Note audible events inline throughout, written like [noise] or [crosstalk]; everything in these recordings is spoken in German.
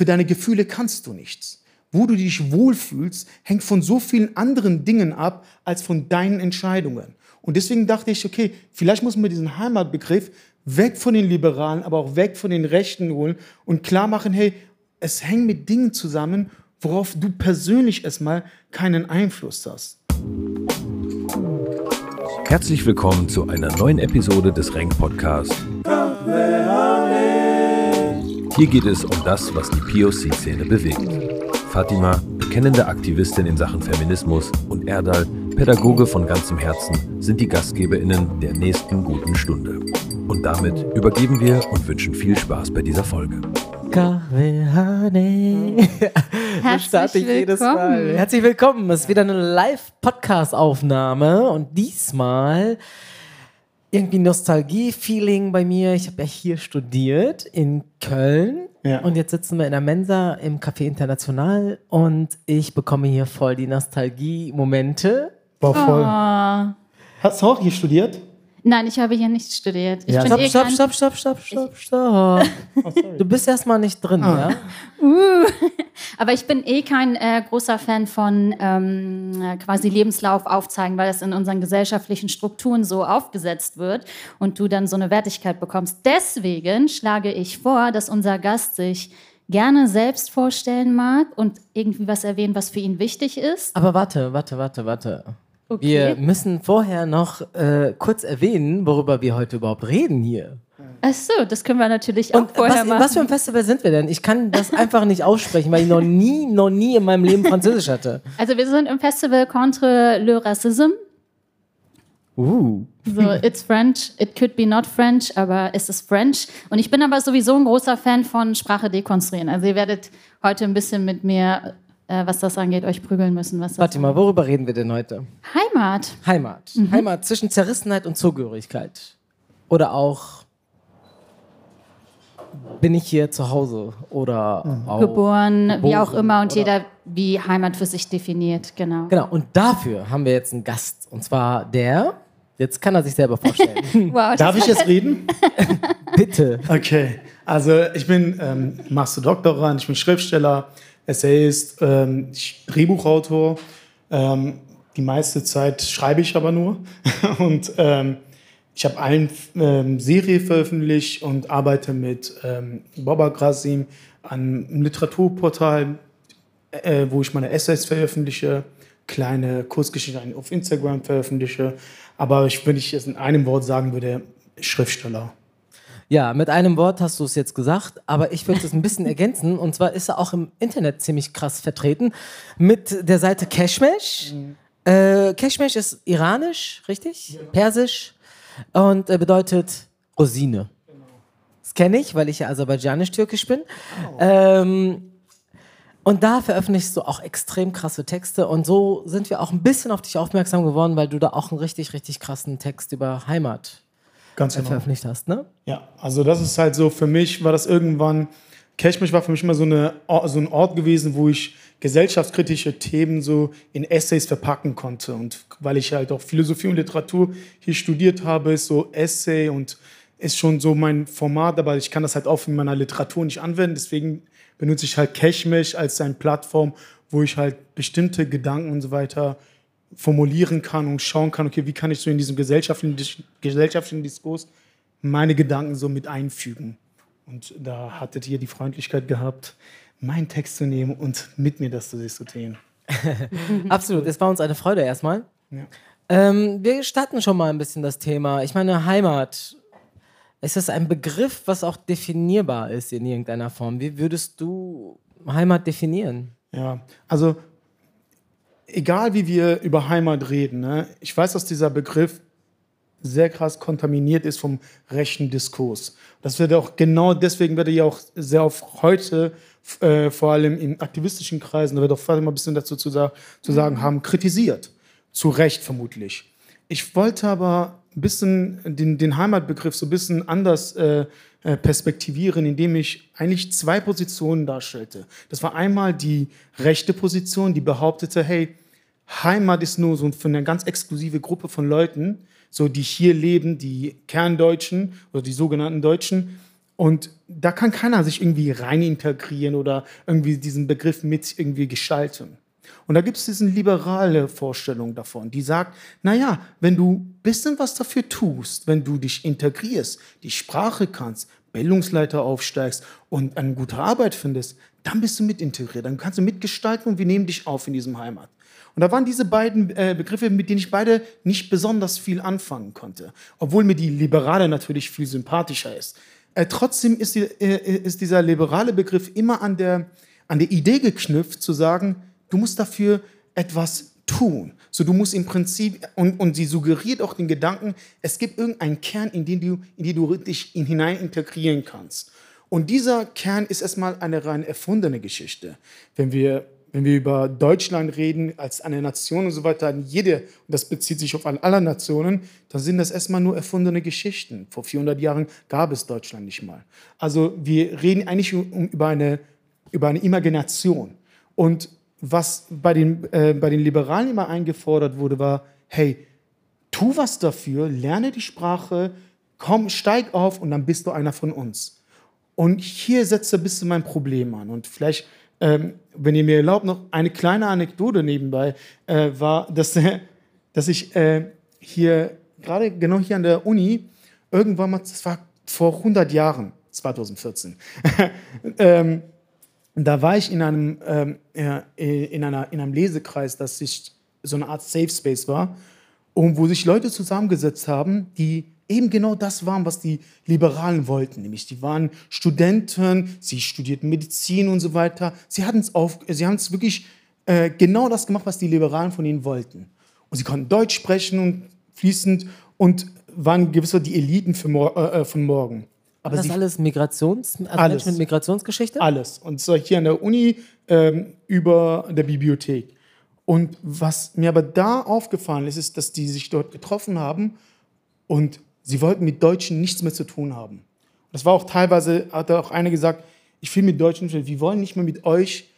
für deine Gefühle kannst du nichts. Wo du dich wohlfühlst, hängt von so vielen anderen Dingen ab, als von deinen Entscheidungen. Und deswegen dachte ich, okay, vielleicht muss man diesen Heimatbegriff weg von den Liberalen, aber auch weg von den Rechten holen und klar machen, hey, es hängt mit Dingen zusammen, worauf du persönlich erstmal keinen Einfluss hast. Herzlich willkommen zu einer neuen Episode des Renk Podcasts. Hier geht es um das, was die POC-Szene bewegt. Fatima, bekennende Aktivistin in Sachen Feminismus, und Erdal, Pädagoge von ganzem Herzen, sind die GastgeberInnen der nächsten guten Stunde. Und damit übergeben wir und wünschen viel Spaß bei dieser Folge. [laughs] Herzlich willkommen. Herzlich willkommen. Es ist wieder eine Live-Podcast-Aufnahme und diesmal irgendwie Nostalgie-Feeling bei mir. Ich habe ja hier studiert in Köln Ja. und jetzt sitzen wir in der Mensa im Café International und ich bekomme hier voll die Nostalgie-Momente. War voll. Oh. Hast du auch hier studiert? Nein, ich habe hier nicht studiert. Ich Ja. bin Stopp, eh stopp, kein- stopp, stopp, stopp, stopp, stopp. Oh. Du bist erstmal nicht drin, ja? [laughs] Aber ich bin eh kein äh, großer Fan von ähm, äh, quasi Lebenslauf aufzeigen, weil das in unseren gesellschaftlichen Strukturen so aufgesetzt wird und du dann so eine Wertigkeit bekommst. Deswegen schlage ich vor, dass unser Gast sich gerne selbst vorstellen mag und irgendwie was erwähnen, was für ihn wichtig ist. Aber warte, warte, warte, warte. Okay. Wir müssen vorher noch äh, kurz erwähnen, worüber wir heute überhaupt reden hier. Ach so, das können wir natürlich auch Und vorher was, machen. was für ein Festival sind wir denn? Ich kann das [laughs] einfach nicht aussprechen, weil ich noch nie, noch nie in meinem Leben Französisch hatte. also wir sind im Festival Contre le Racisme. Uh. So, it's French, it could be not French, aber es ist French. Und ich bin aber sowieso ein großer Fan von Sprache dekonstruieren. Also ihr werdet heute ein bisschen mit mir, äh, was das angeht, euch prügeln müssen. Was das Warte mal, worüber reden wir denn heute? Heimat. Heimat. Heimat zwischen Zerrissenheit und Zugehörigkeit. Oder auch bin ich hier zu Hause oder auch Geboren, wie auch Geboren immer und jeder wie Heimat für sich definiert, genau. Genau, und dafür haben wir jetzt einen Gast. Und zwar der, jetzt kann er sich selber vorstellen. [laughs] Wow, Darf ich jetzt reden? [laughs] Bitte. Okay, also ich bin ähm, Master Doktorand, ich bin Schriftsteller, Essayist, ähm, Drehbuchautor. Ähm, die meiste Zeit schreibe ich aber nur. [laughs] Und ähm, ich habe eine ähm, Serie veröffentlicht und arbeite mit ähm, Boba Grasim an einem Literaturportal, äh, wo ich meine Essays veröffentliche, kleine Kurzgeschichten auf Instagram veröffentliche. Aber ich, wenn ich es in einem Wort sagen würde, Schriftsteller. Ja, mit einem Wort hast du es jetzt gesagt, aber ich würde es ein bisschen ergänzen. Und zwar ist er auch im Internet ziemlich krass vertreten mit der Seite Cashmesh. Äh, Cashmesh ist iranisch, richtig? Persisch und äh, bedeutet Rosine. Das kenne ich, weil ich ja aserbaidschanisch-türkisch bin. Ähm, und da veröffentlichst du auch extrem krasse Texte. Und so sind wir auch ein bisschen auf dich aufmerksam geworden, weil du da auch einen richtig, richtig krassen Text über Heimat Ganz äh, genau. veröffentlicht hast, ne? Ja, also das ist halt so, für mich war das irgendwann, Cashmich war für mich immer so, eine, so ein Ort gewesen, wo ich gesellschaftskritische Themen so in Essays verpacken konnte. Und weil ich halt auch Philosophie und Literatur hier studiert habe, ist so Essay und ist schon so mein Format, aber ich kann das halt auch in meiner Literatur nicht anwenden. Deswegen benutze ich halt Cashmesh als eine Plattform, wo ich halt bestimmte Gedanken und so weiter formulieren kann und schauen kann, okay, wie kann ich so in diesem gesellschaftlichen, gesellschaftlichen Diskurs meine Gedanken so mit einfügen. Und da hattet ihr die Freundlichkeit gehabt, meinen Text zu nehmen und mit mir das zu diskutieren. [laughs] Absolut, es war uns eine Freude erstmal. Ja. Ähm, wir starten schon mal ein bisschen das Thema. Ich meine, Heimat. Ist das ein Begriff, was auch definierbar ist in irgendeiner Form? Wie würdest du Heimat definieren? Ja, also egal wie wir über Heimat reden, ne, ich weiß, dass dieser Begriff sehr krass kontaminiert ist vom rechten Diskurs. Das wird auch genau deswegen wird er ja auch sehr oft heute, äh, vor allem in aktivistischen Kreisen, da wird auch Fatima ein bisschen dazu zu, zu sagen haben, kritisiert. Zu Recht vermutlich. Ich wollte aber ein bisschen den, den Heimatbegriff so ein bisschen anders äh, äh, perspektivieren, indem ich eigentlich zwei Positionen darstellte. Das war einmal die rechte Position, die behauptete, hey, Heimat ist nur so für eine ganz exklusive Gruppe von Leuten, so die hier leben, die Kerndeutschen oder die sogenannten Deutschen. Und da kann keiner sich irgendwie rein integrieren oder irgendwie diesen Begriff mit irgendwie gestalten. Und da gibt es diese liberale Vorstellung davon, die sagt, naja, wenn du ein bisschen was dafür tust, wenn du dich integrierst, die Sprache kannst, Bildungsleiter aufsteigst und eine gute Arbeit findest, dann bist du mit integriert, dann kannst du mitgestalten und wir nehmen dich auf in diesem Heimat. Und da waren diese beiden äh, Begriffe, mit denen ich beide nicht besonders viel anfangen konnte, obwohl mir die Liberale natürlich viel sympathischer ist. Äh, trotzdem ist, die, äh, ist, dieser liberale Begriff immer an der, an der Idee geknüpft, zu sagen, du musst dafür etwas tun. So, du musst im Prinzip, und, und sie suggeriert auch den Gedanken, es gibt irgendeinen Kern, in den du, in den du dich hinein integrieren kannst. Und dieser Kern ist erstmal eine rein erfundene Geschichte. Wenn wir, wenn wir über Deutschland reden als eine Nation und so weiter, jede, und das bezieht sich auf alle Nationen, dann sind das erstmal nur erfundene Geschichten. Vor 400 Jahren gab es Deutschland nicht mal. Also wir reden eigentlich über, eine, über eine Imagination. Und was bei den, äh, bei den Liberalen immer eingefordert wurde, war, hey, tu was dafür, lerne die Sprache, komm, steig auf und dann bist du einer von uns. Und hier setzt ein bisschen mein Problem an. Und vielleicht, ähm, wenn ihr mir erlaubt, noch eine kleine Anekdote nebenbei, äh, war, dass, äh, dass ich äh, hier, gerade genau hier an der Uni, irgendwann mal, das war vor 100 Jahren, 2014, [laughs] ähm, da war ich in einem, ähm, in, einer, in einem Lesekreis, das sich so eine Art Safe Space war, und wo sich Leute zusammengesetzt haben, die eben genau das waren, was die Liberalen wollten. Nämlich, die waren Studenten, sie studierten Medizin und so weiter. Sie, sie haben es wirklich äh, genau das gemacht, was die Liberalen von ihnen wollten. Und sie konnten Deutsch sprechen und fließend und waren gewisser die Eliten für, äh, von morgen. Aber das alles Migrations, also alles, mit Migrationsgeschichte? Alles. Und zwar hier an der Uni ähm, über der Bibliothek. Und was mir aber da aufgefallen ist, ist, dass die sich dort getroffen haben und sie wollten mit Deutschen nichts mehr zu tun haben. Das war auch teilweise, hat auch einer gesagt, ich will mit Deutschen, wir wollen nicht mehr mit euch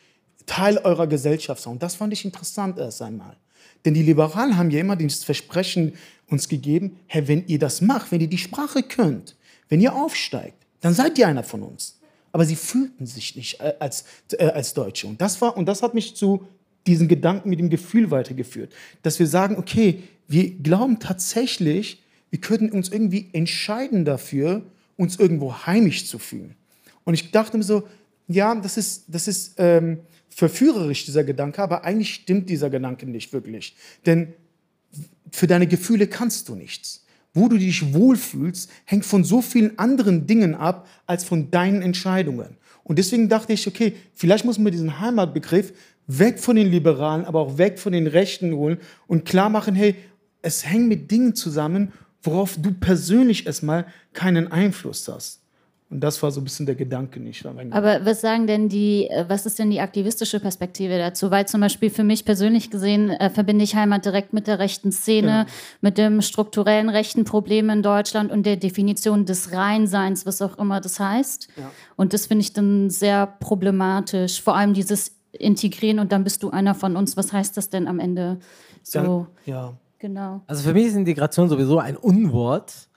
Teil eurer Gesellschaft sein. Und das fand ich interessant erst einmal. Denn die Liberalen haben ja immer das Versprechen uns gegeben, hey, wenn ihr das macht, wenn ihr die Sprache könnt, wenn ihr aufsteigt, dann seid ihr einer von uns. Aber sie fühlten sich nicht äh, als, äh, als Deutsche. Und das, war, und das hat mich zu diesen Gedanken mit dem Gefühl weitergeführt, dass wir sagen, okay, wir glauben tatsächlich, wir könnten uns irgendwie entscheiden dafür, uns irgendwo heimisch zu fühlen. Und ich dachte mir so, ja, das ist, das ist ähm, verführerisch, dieser Gedanke, aber eigentlich stimmt dieser Gedanke nicht wirklich. Denn für deine Gefühle kannst du nichts wo du dich wohlfühlst, hängt von so vielen anderen Dingen ab als von deinen Entscheidungen. Und deswegen dachte ich, okay, vielleicht muss man diesen Heimatbegriff weg von den Liberalen, aber auch weg von den Rechten holen und klar machen, hey, es hängt mit Dingen zusammen, worauf du persönlich erstmal keinen Einfluss hast. Und das war so ein bisschen der Gedanke nicht. Aber was sagen denn die, äh, was ist denn die aktivistische Perspektive dazu? Weil zum Beispiel für mich persönlich gesehen äh, verbinde ich Heimat direkt mit der rechten Szene, ja. mit dem strukturellen rechten Problem in Deutschland und der Definition des Reinseins, was auch immer das heißt. Ja. Und das finde ich dann sehr problematisch. Vor allem dieses Integrieren und dann bist du einer von uns. Was heißt das denn am Ende? So. Ja. ja. Genau. Also für mich ist Integration sowieso ein Unwort.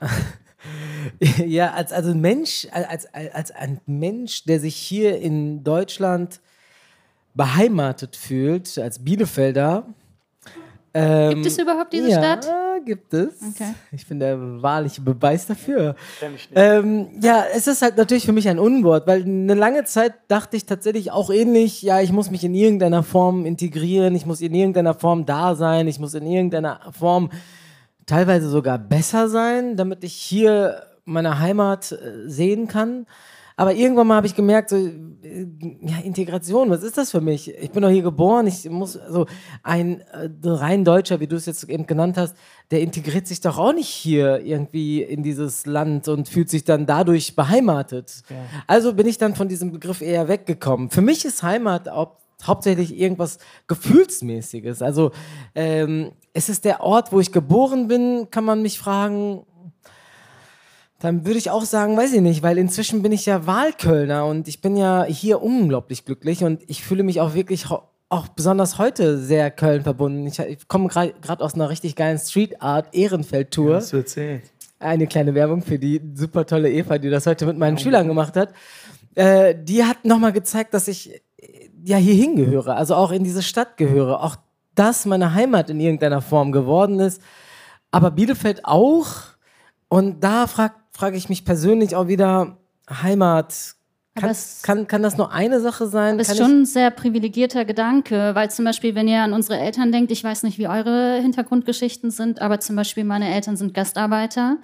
[laughs] [laughs] ja, als, also ein Mensch, als, als ein Mensch, der sich hier in Deutschland beheimatet fühlt, als Bielefelder. Ähm, gibt es überhaupt diese ja, Stadt? Ja, gibt es. Okay. Ich bin der wahrliche Beweis dafür. Ähm, ja, es ist halt natürlich für mich ein Unwort, weil eine lange Zeit dachte ich tatsächlich auch ähnlich, ja, ich muss mich in irgendeiner Form integrieren, ich muss in irgendeiner Form da sein, ich muss in irgendeiner Form teilweise sogar besser sein, damit ich hier meine Heimat äh, sehen kann. Aber irgendwann mal habe ich gemerkt, so, äh, ja, Integration, was ist das für mich? Ich bin doch hier geboren, ich muss, also ein äh, rein Deutscher, wie du es jetzt eben genannt hast, der integriert sich doch auch nicht hier irgendwie in dieses Land und fühlt sich dann dadurch beheimatet. Ja. Also bin ich dann von diesem Begriff eher weggekommen. Für mich ist Heimat auch hauptsächlich irgendwas Gefühlsmäßiges. Also ähm, es ist der Ort, wo ich geboren bin, kann man mich fragen. Dann würde ich auch sagen, weiß ich nicht, weil inzwischen bin ich ja Wahlkölner und ich bin ja hier unglaublich glücklich und ich fühle mich auch wirklich auch besonders heute sehr Köln verbunden. Ich, ich komme gerade aus einer richtig geilen Street Art Ehrenfeld Tour. Ja, das wird eine kleine Werbung für die super tolle Eva, die das heute mit meinen Schülern gemacht hat. Äh, die hat nochmal gezeigt, dass ich ja hier hingehöre, also auch in diese Stadt gehöre, auch das meine Heimat in irgendeiner Form geworden ist. Aber Bielefeld auch. Und da frage frag ich mich persönlich auch wieder, Heimat, kann, es- kann, kann das nur eine Sache sein? Das ist schon ein sehr privilegierter Gedanke, weil zum Beispiel, wenn ihr an unsere Eltern denkt, ich weiß nicht, wie eure Hintergrundgeschichten sind, aber zum Beispiel meine Eltern sind Gastarbeiter,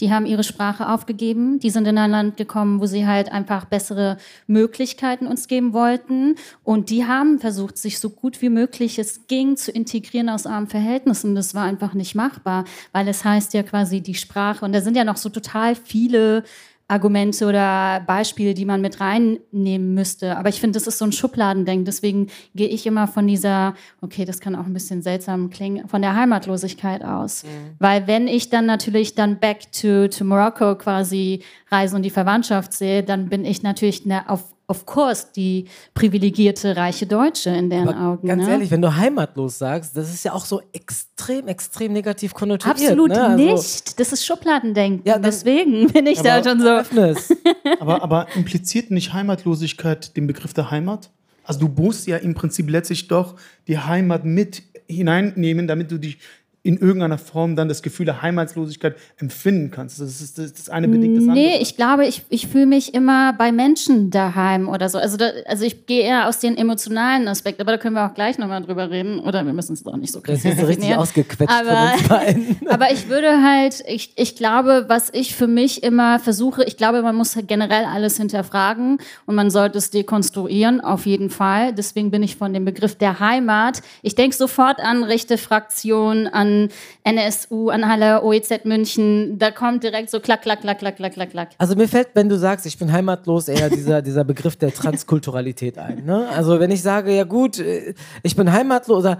die haben ihre Sprache aufgegeben, die sind in ein Land gekommen, wo sie halt einfach bessere Möglichkeiten uns geben wollten und die haben versucht, sich so gut wie möglich es ging zu integrieren aus armen Verhältnissen. Das war einfach nicht machbar, weil es heißt ja quasi die Sprache und da sind ja noch so total viele Argumente oder Beispiele, die man mit reinnehmen müsste. Aber ich finde, das ist so ein Schubladendenken. Deswegen gehe ich immer von dieser, okay, das kann auch ein bisschen seltsam klingen, von der Heimatlosigkeit aus. Weil wenn ich dann natürlich dann back to, to Morocco quasi reise und die Verwandtschaft sehe, dann bin ich natürlich eine, auf, of course die privilegierte, reiche Deutsche in deren Aber Augen. ganz ne? ehrlich, wenn du heimatlos sagst, das ist ja auch so extrem, extrem negativ konnotiert. Absolut ne? Also, nicht. Das ist Schubladendenken. Ja, dann- Deswegen bin ich da schon so. [laughs] Aber, aber impliziert nicht Heimatlosigkeit den Begriff der Heimat? Also du musst ja im Prinzip letztlich doch die Heimat mit hineinnehmen, damit du dich in irgendeiner Form dann das Gefühl der Heimatlosigkeit empfinden kannst. Das ist das, das eine bedingt das andere. Nee, ich glaube, ich, ich fühle mich immer bei Menschen daheim oder so. Also, da, also ich gehe eher aus den emotionalen Aspekt, aber da können wir auch gleich nochmal drüber reden. Oder wir müssen es doch nicht so Das krass ist jetzt richtig ausgequetscht Aber- von uns beiden. [laughs] Aber ich würde halt, ich, ich glaube, was ich für mich immer versuche, ich glaube, man muss halt generell alles hinterfragen und man sollte es dekonstruieren, auf jeden Fall. Deswegen bin ich von dem Begriff der Heimat. Ich denke sofort an rechte Fraktion, an NSU, an Halle, OEZ München. Da kommt direkt so klack, klack, klack, klack, klack, klack, klack. Also mir fällt, wenn du sagst, ich bin heimatlos, eher dieser, dieser Begriff der Transkulturalität ein. Ne? Also wenn ich sage, ja gut, äh, ich bin heimatlos, oder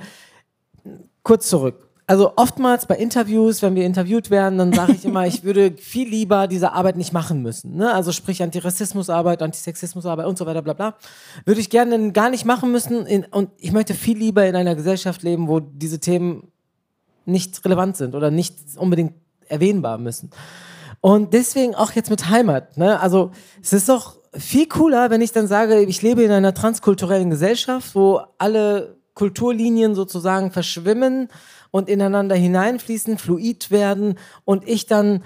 kurz zurück. Also oftmals bei Interviews, wenn wir interviewt werden, dann sage ich immer, ich würde viel lieber diese Arbeit nicht machen müssen. Ne? Also sprich Antirassismusarbeit, Antisexismusarbeit und so weiter, bla bla. Würde ich gerne gar nicht machen müssen. In, und ich möchte viel lieber in einer Gesellschaft leben, wo diese Themen nicht relevant sind oder nicht unbedingt erwähnbar müssen. Und deswegen auch jetzt mit Heimat. Ne? Also es ist doch viel cooler, wenn ich dann sage, ich lebe in einer transkulturellen Gesellschaft, wo alle Kulturlinien sozusagen verschwimmen und ineinander hineinfließen, fluid werden und ich dann,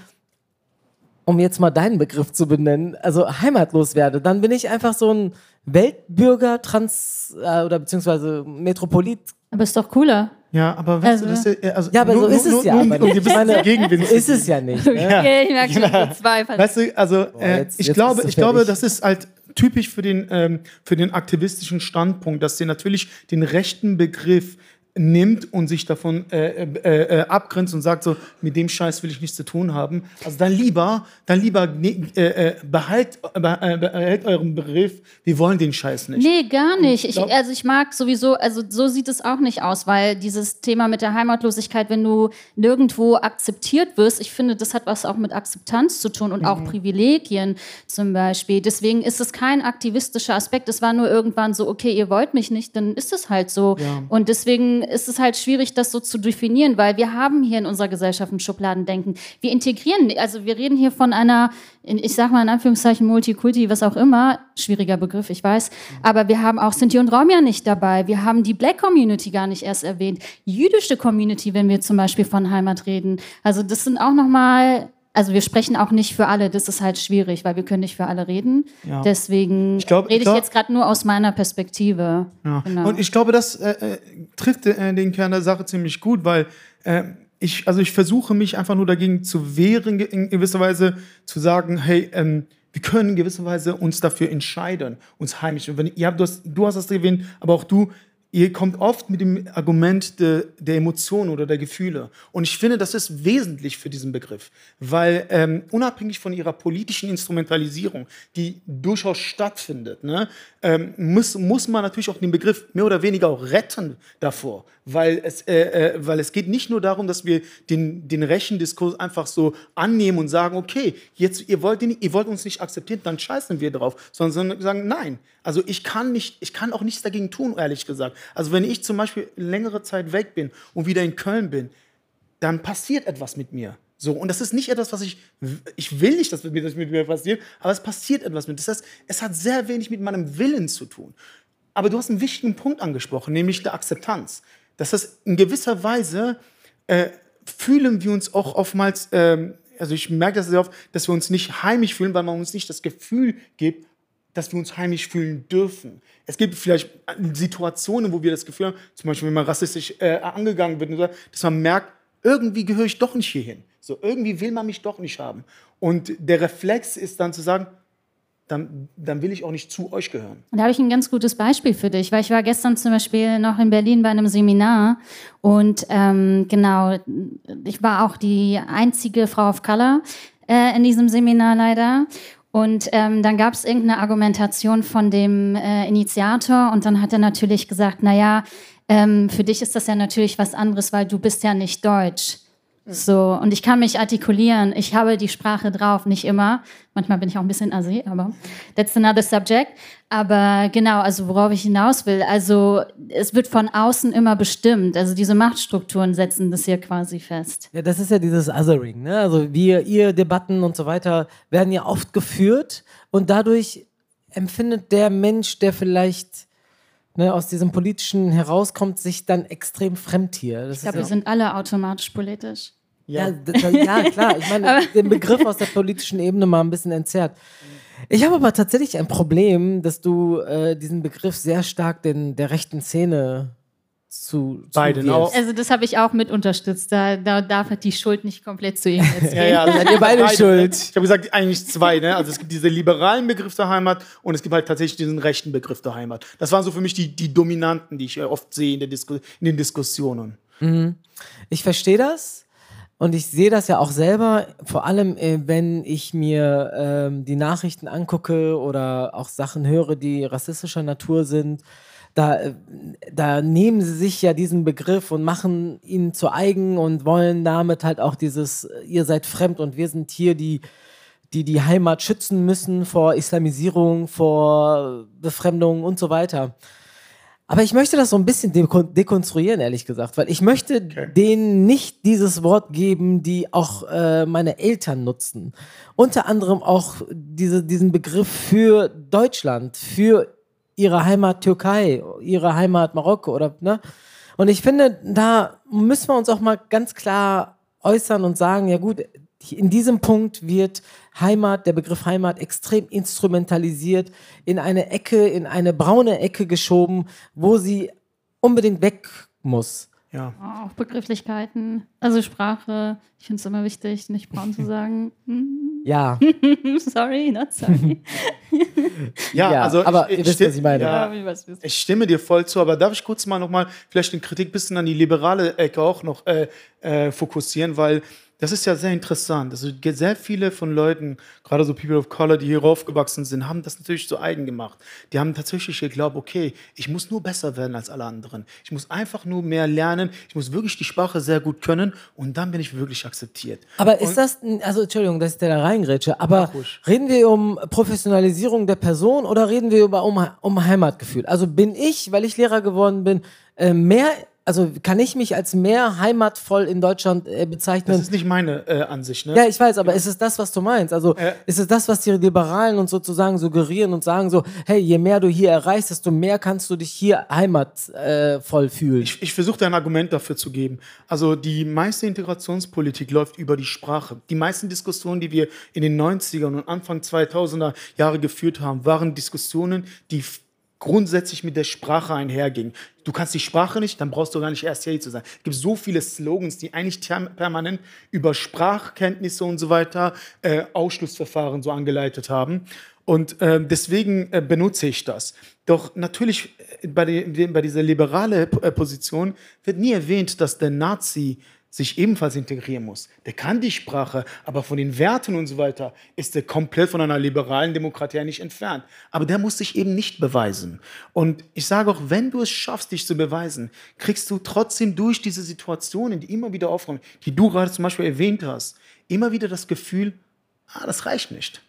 um jetzt mal deinen Begriff zu benennen, also heimatlos werde. Dann bin ich einfach so ein Weltbürger, Trans- äh, oder beziehungsweise Metropolit Aber ist doch cooler. Ja, aber weißt du, Also- das ist ja, also Ja, aber nur, so ist nur, es ja Nur, aber um bisschen Meine- Gegenwind so ist es ja nicht. Ne? Okay, ich merke schon, genau. so zwei Weißt du, also äh, jetzt- ich, jetzt glaube, du ich glaube, das ist halt typisch für den, ähm, für den aktivistischen Standpunkt, dass sie natürlich den rechten Begriff nimmt und sich davon äh, äh, äh, abgrenzt und sagt so, mit dem Scheiß will ich nichts zu tun haben. Also dann lieber, dann lieber ne, äh, äh, behalt, äh, behält euren Begriff, wir wollen den Scheiß nicht. Nee, gar nicht. Ich, also ich mag sowieso, also so sieht es auch nicht aus, weil dieses Thema mit der Heimatlosigkeit, wenn du nirgendwo akzeptiert wirst, ich finde, das hat was auch mit Akzeptanz zu tun und auch Privilegien zum Beispiel. Deswegen ist es kein aktivistischer Aspekt. Es war nur irgendwann so, okay, ihr wollt mich nicht, dann ist es halt so. Ja. Und deswegen ist es halt schwierig, das so zu definieren, weil wir haben hier in unserer Gesellschaft ein Schubladendenken. Wir integrieren, also wir reden hier von einer, in- ich sag mal in Anführungszeichen Multikulti, was auch immer, schwieriger Begriff, ich weiß, aber wir haben auch Sinti und Rom ja nicht dabei. Wir haben die Black Community gar nicht erst erwähnt. Jüdische Community, wenn wir zum Beispiel von Heimat reden. Also das sind auch nochmal, also wir sprechen auch nicht für alle, das ist halt schwierig, weil wir können nicht für alle reden. Ja. Deswegen glaub- ich rede ich glaub- jetzt gerade nur aus meiner Perspektive. Ja. Genau. Und ich glaube, das äh, äh, trifft äh, den Kern der Sache ziemlich gut, weil äh, ich, also ich versuche mich einfach nur dagegen zu wehren, in gewisser Weise zu sagen, hey, ähm, wir können in gewisser Weise uns dafür entscheiden, uns heimisch. Und wenn, ja, du, hast, du hast das erwähnt, aber auch du, ihr kommt oft mit dem Argument de, der Emotionen oder der Gefühle. Und ich finde, das ist wesentlich für diesen Begriff, weil ähm, unabhängig von ihrer politischen Instrumentalisierung, die durchaus stattfindet, ne, ähm, muss, muss man natürlich auch den Begriff mehr oder weniger auch retten davor, weil es, äh, äh, weil es geht nicht nur darum, dass wir den, den rechten einfach so annehmen und sagen, okay, jetzt ihr wollt, den, ihr wollt uns nicht akzeptieren, dann scheißen wir drauf, sondern sagen, nein, also ich kann nicht, ich kann auch nichts dagegen tun, ehrlich gesagt. Also wenn ich zum Beispiel längere Zeit weg bin und wieder in Köln bin, dann passiert etwas mit mir. So, und das ist nicht etwas, was ich, ich will nicht, dass das mit mir passiert, aber es passiert etwas mit. Das heißt, es hat sehr wenig mit meinem Willen zu tun. Aber du hast einen wichtigen Punkt angesprochen, nämlich der Akzeptanz. Das heißt, in gewisser Weise äh, fühlen wir uns auch oftmals, ähm, also ich merke das sehr oft, dass wir uns nicht heimisch fühlen, weil man uns nicht das Gefühl gibt, dass wir uns heimisch fühlen dürfen. Es gibt vielleicht Situationen, wo wir das Gefühl haben, zum Beispiel, wenn man rassistisch äh, angegangen wird, dass man merkt, irgendwie gehöre ich doch nicht hierhin. So, irgendwie will man mich doch nicht haben. Und der Reflex ist dann zu sagen, dann, dann will ich auch nicht zu euch gehören. Und da habe ich ein ganz gutes Beispiel für dich, weil ich war gestern zum Beispiel noch in Berlin bei einem Seminar und ähm, genau, ich war auch die einzige Frau of Color äh, in diesem Seminar leider. Und ähm, dann gab es irgendeine Argumentation von dem äh, Initiator und dann hat er natürlich gesagt, naja, ähm, für dich ist das ja natürlich was anderes, weil du bist ja nicht deutsch. So, und ich kann mich artikulieren. Ich habe die Sprache drauf, nicht immer. Manchmal bin ich auch ein bisschen assi, aber that's another subject. Aber genau, also worauf ich hinaus will, also es wird von außen immer bestimmt. Also diese Machtstrukturen setzen das hier quasi fest. Ja, das ist ja dieses Othering, ne? Also wir, ihr Debatten und so weiter werden ja oft geführt und dadurch empfindet der Mensch, der vielleicht ne, aus diesem Politischen herauskommt, sich dann extrem fremd hier. Das ich glaube, wir sind alle automatisch politisch. Ja, ja, ja klar. Ich meine, den Begriff aus der politischen Ebene mal ein bisschen entzerrt. Ich habe aber tatsächlich ein Problem, dass du äh, diesen Begriff sehr stark den, der rechten Szene zu beiden auch. Also das habe ich auch mit unterstützt. Da, da darf die Schuld nicht komplett zu ihm [laughs] jetzt ja, ja, also ihr beide, beide schuld. Ich habe gesagt, eigentlich zwei. Ne? Also es gibt diesen liberalen Begriff der Heimat und es gibt halt tatsächlich diesen rechten Begriff der Heimat. Das waren so für mich die, die dominanten, die ich oft sehe in, der Disku in den Diskussionen. Mhm. Ich verstehe das. Und ich sehe das ja auch selber, vor allem äh, wenn ich mir ähm, die Nachrichten angucke oder auch Sachen höre, die rassistischer Natur sind. Da, äh, da nehmen sie sich ja diesen Begriff und machen ihn zu eigen und wollen damit halt auch dieses, äh, ihr seid fremd und wir sind hier die, die die Heimat schützen müssen vor Islamisierung, vor Befremdung und so weiter. Aber ich möchte das so ein bisschen dekonstruieren, ehrlich gesagt, weil ich möchte okay. denen nicht dieses Wort geben, die auch äh, meine Eltern nutzen. Unter anderem auch diese, diesen Begriff für Deutschland, für ihre Heimat Türkei, ihre Heimat Marokko oder ne? Und ich finde, da müssen wir uns auch mal ganz klar äußern und sagen, ja gut, in diesem Punkt wird Heimat, der Begriff Heimat extrem instrumentalisiert, in eine Ecke, in eine braune Ecke geschoben, wo sie unbedingt weg muss. Ja. Auch Begrifflichkeiten, also Sprache. Ich finde es immer wichtig, nicht braun zu sagen. Ja. [laughs] sorry, not sorry. ja, ja, also aber ich, ihr wisst, was ich meine. Ja, ich stimme dir voll zu, aber darf ich kurz mal nochmal vielleicht den Kritik ein bisschen an die liberale Ecke auch noch äh, äh, fokussieren, weil das ist ja sehr interessant. Also sehr viele von Leuten, gerade so People of Color, die hier aufgewachsen sind, haben das natürlich so eigen gemacht. Die haben tatsächlich geglaubt, okay, ich muss nur besser werden als alle anderen. Ich muss einfach nur mehr lernen. Ich muss wirklich die Sprache sehr gut können und dann bin ich wirklich akzeptiert. Aber ist und das, also Entschuldigung, dass ich da reingrätsche, aber reden wir um Professionalisierung der Person oder reden wir über um, um Heimatgefühl? Also bin ich, weil ich Lehrer geworden bin, äh, mehr also kann ich mich als mehr heimatvoll in Deutschland äh, bezeichnen? Das ist nicht meine äh, Ansicht, ne? Ja, ich weiß, aber ja. ist es das, was du meinst? Also äh. ist es das, was die Liberalen uns sozusagen suggerieren und sagen so, hey, je mehr du hier erreichst, desto mehr kannst du dich hier heimatvoll äh, fühlen? Ich, ich versuche ein Argument dafür zu geben. Also die meiste Integrationspolitik läuft über die Sprache. Die meisten Diskussionen, die wir in den 90er und Anfang 2000er Jahre geführt haben, waren Diskussionen, die grundsätzlich mit der Sprache einherging. Du kannst die Sprache nicht, dann brauchst du gar nicht erst hier zu sein. Es gibt so viele Slogans, die eigentlich permanent über Sprachkenntnisse und so weiter äh, Ausschlussverfahren so angeleitet haben. Und äh, deswegen äh, benutze ich das. Doch natürlich äh, bei, die, bei dieser liberalen äh, Position wird nie erwähnt, dass der Nazi sich ebenfalls integrieren muss. Der kann die Sprache, aber von den Werten und so weiter ist er komplett von einer liberalen Demokratie nicht entfernt. Aber der muss sich eben nicht beweisen. Und ich sage auch, wenn du es schaffst, dich zu beweisen, kriegst du trotzdem durch diese Situationen, die immer wieder aufkommen, die du gerade zum Beispiel erwähnt hast, immer wieder das Gefühl, ah, das reicht nicht.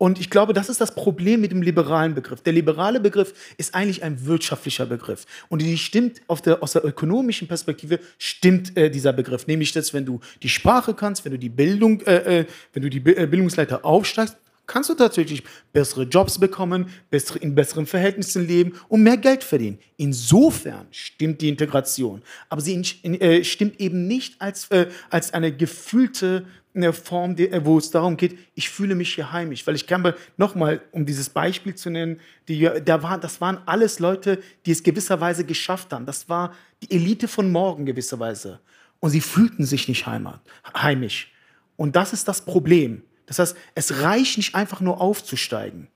Und ich glaube, das ist das Problem mit dem liberalen Begriff. Der liberale Begriff ist eigentlich ein wirtschaftlicher Begriff. Und die stimmt der, aus der ökonomischen Perspektive stimmt äh, dieser Begriff. Nämlich, dass wenn du die Sprache kannst, wenn du die Bildung, äh, äh wenn du die äh, Bildungsleiter aufsteigst, kannst du tatsächlich bessere Jobs bekommen, bessere, in besseren Verhältnissen leben und mehr Geld verdienen. Insofern stimmt die Integration. Aber sie äh, stimmt eben nicht als, äh, als eine gefühlte eine Form, äh, wo es darum geht, ich fühle mich hier heimisch. Weil ich kann mal nochmal, um dieses Beispiel zu nennen, die, da war, das waren alles Leute, die es gewisserweise geschafft haben. Das war die Elite von morgen gewisserweise. Und sie fühlten sich nicht heimat, heimisch. Und das ist das Problem. Das heißt, es reicht nicht einfach nur aufzusteigen.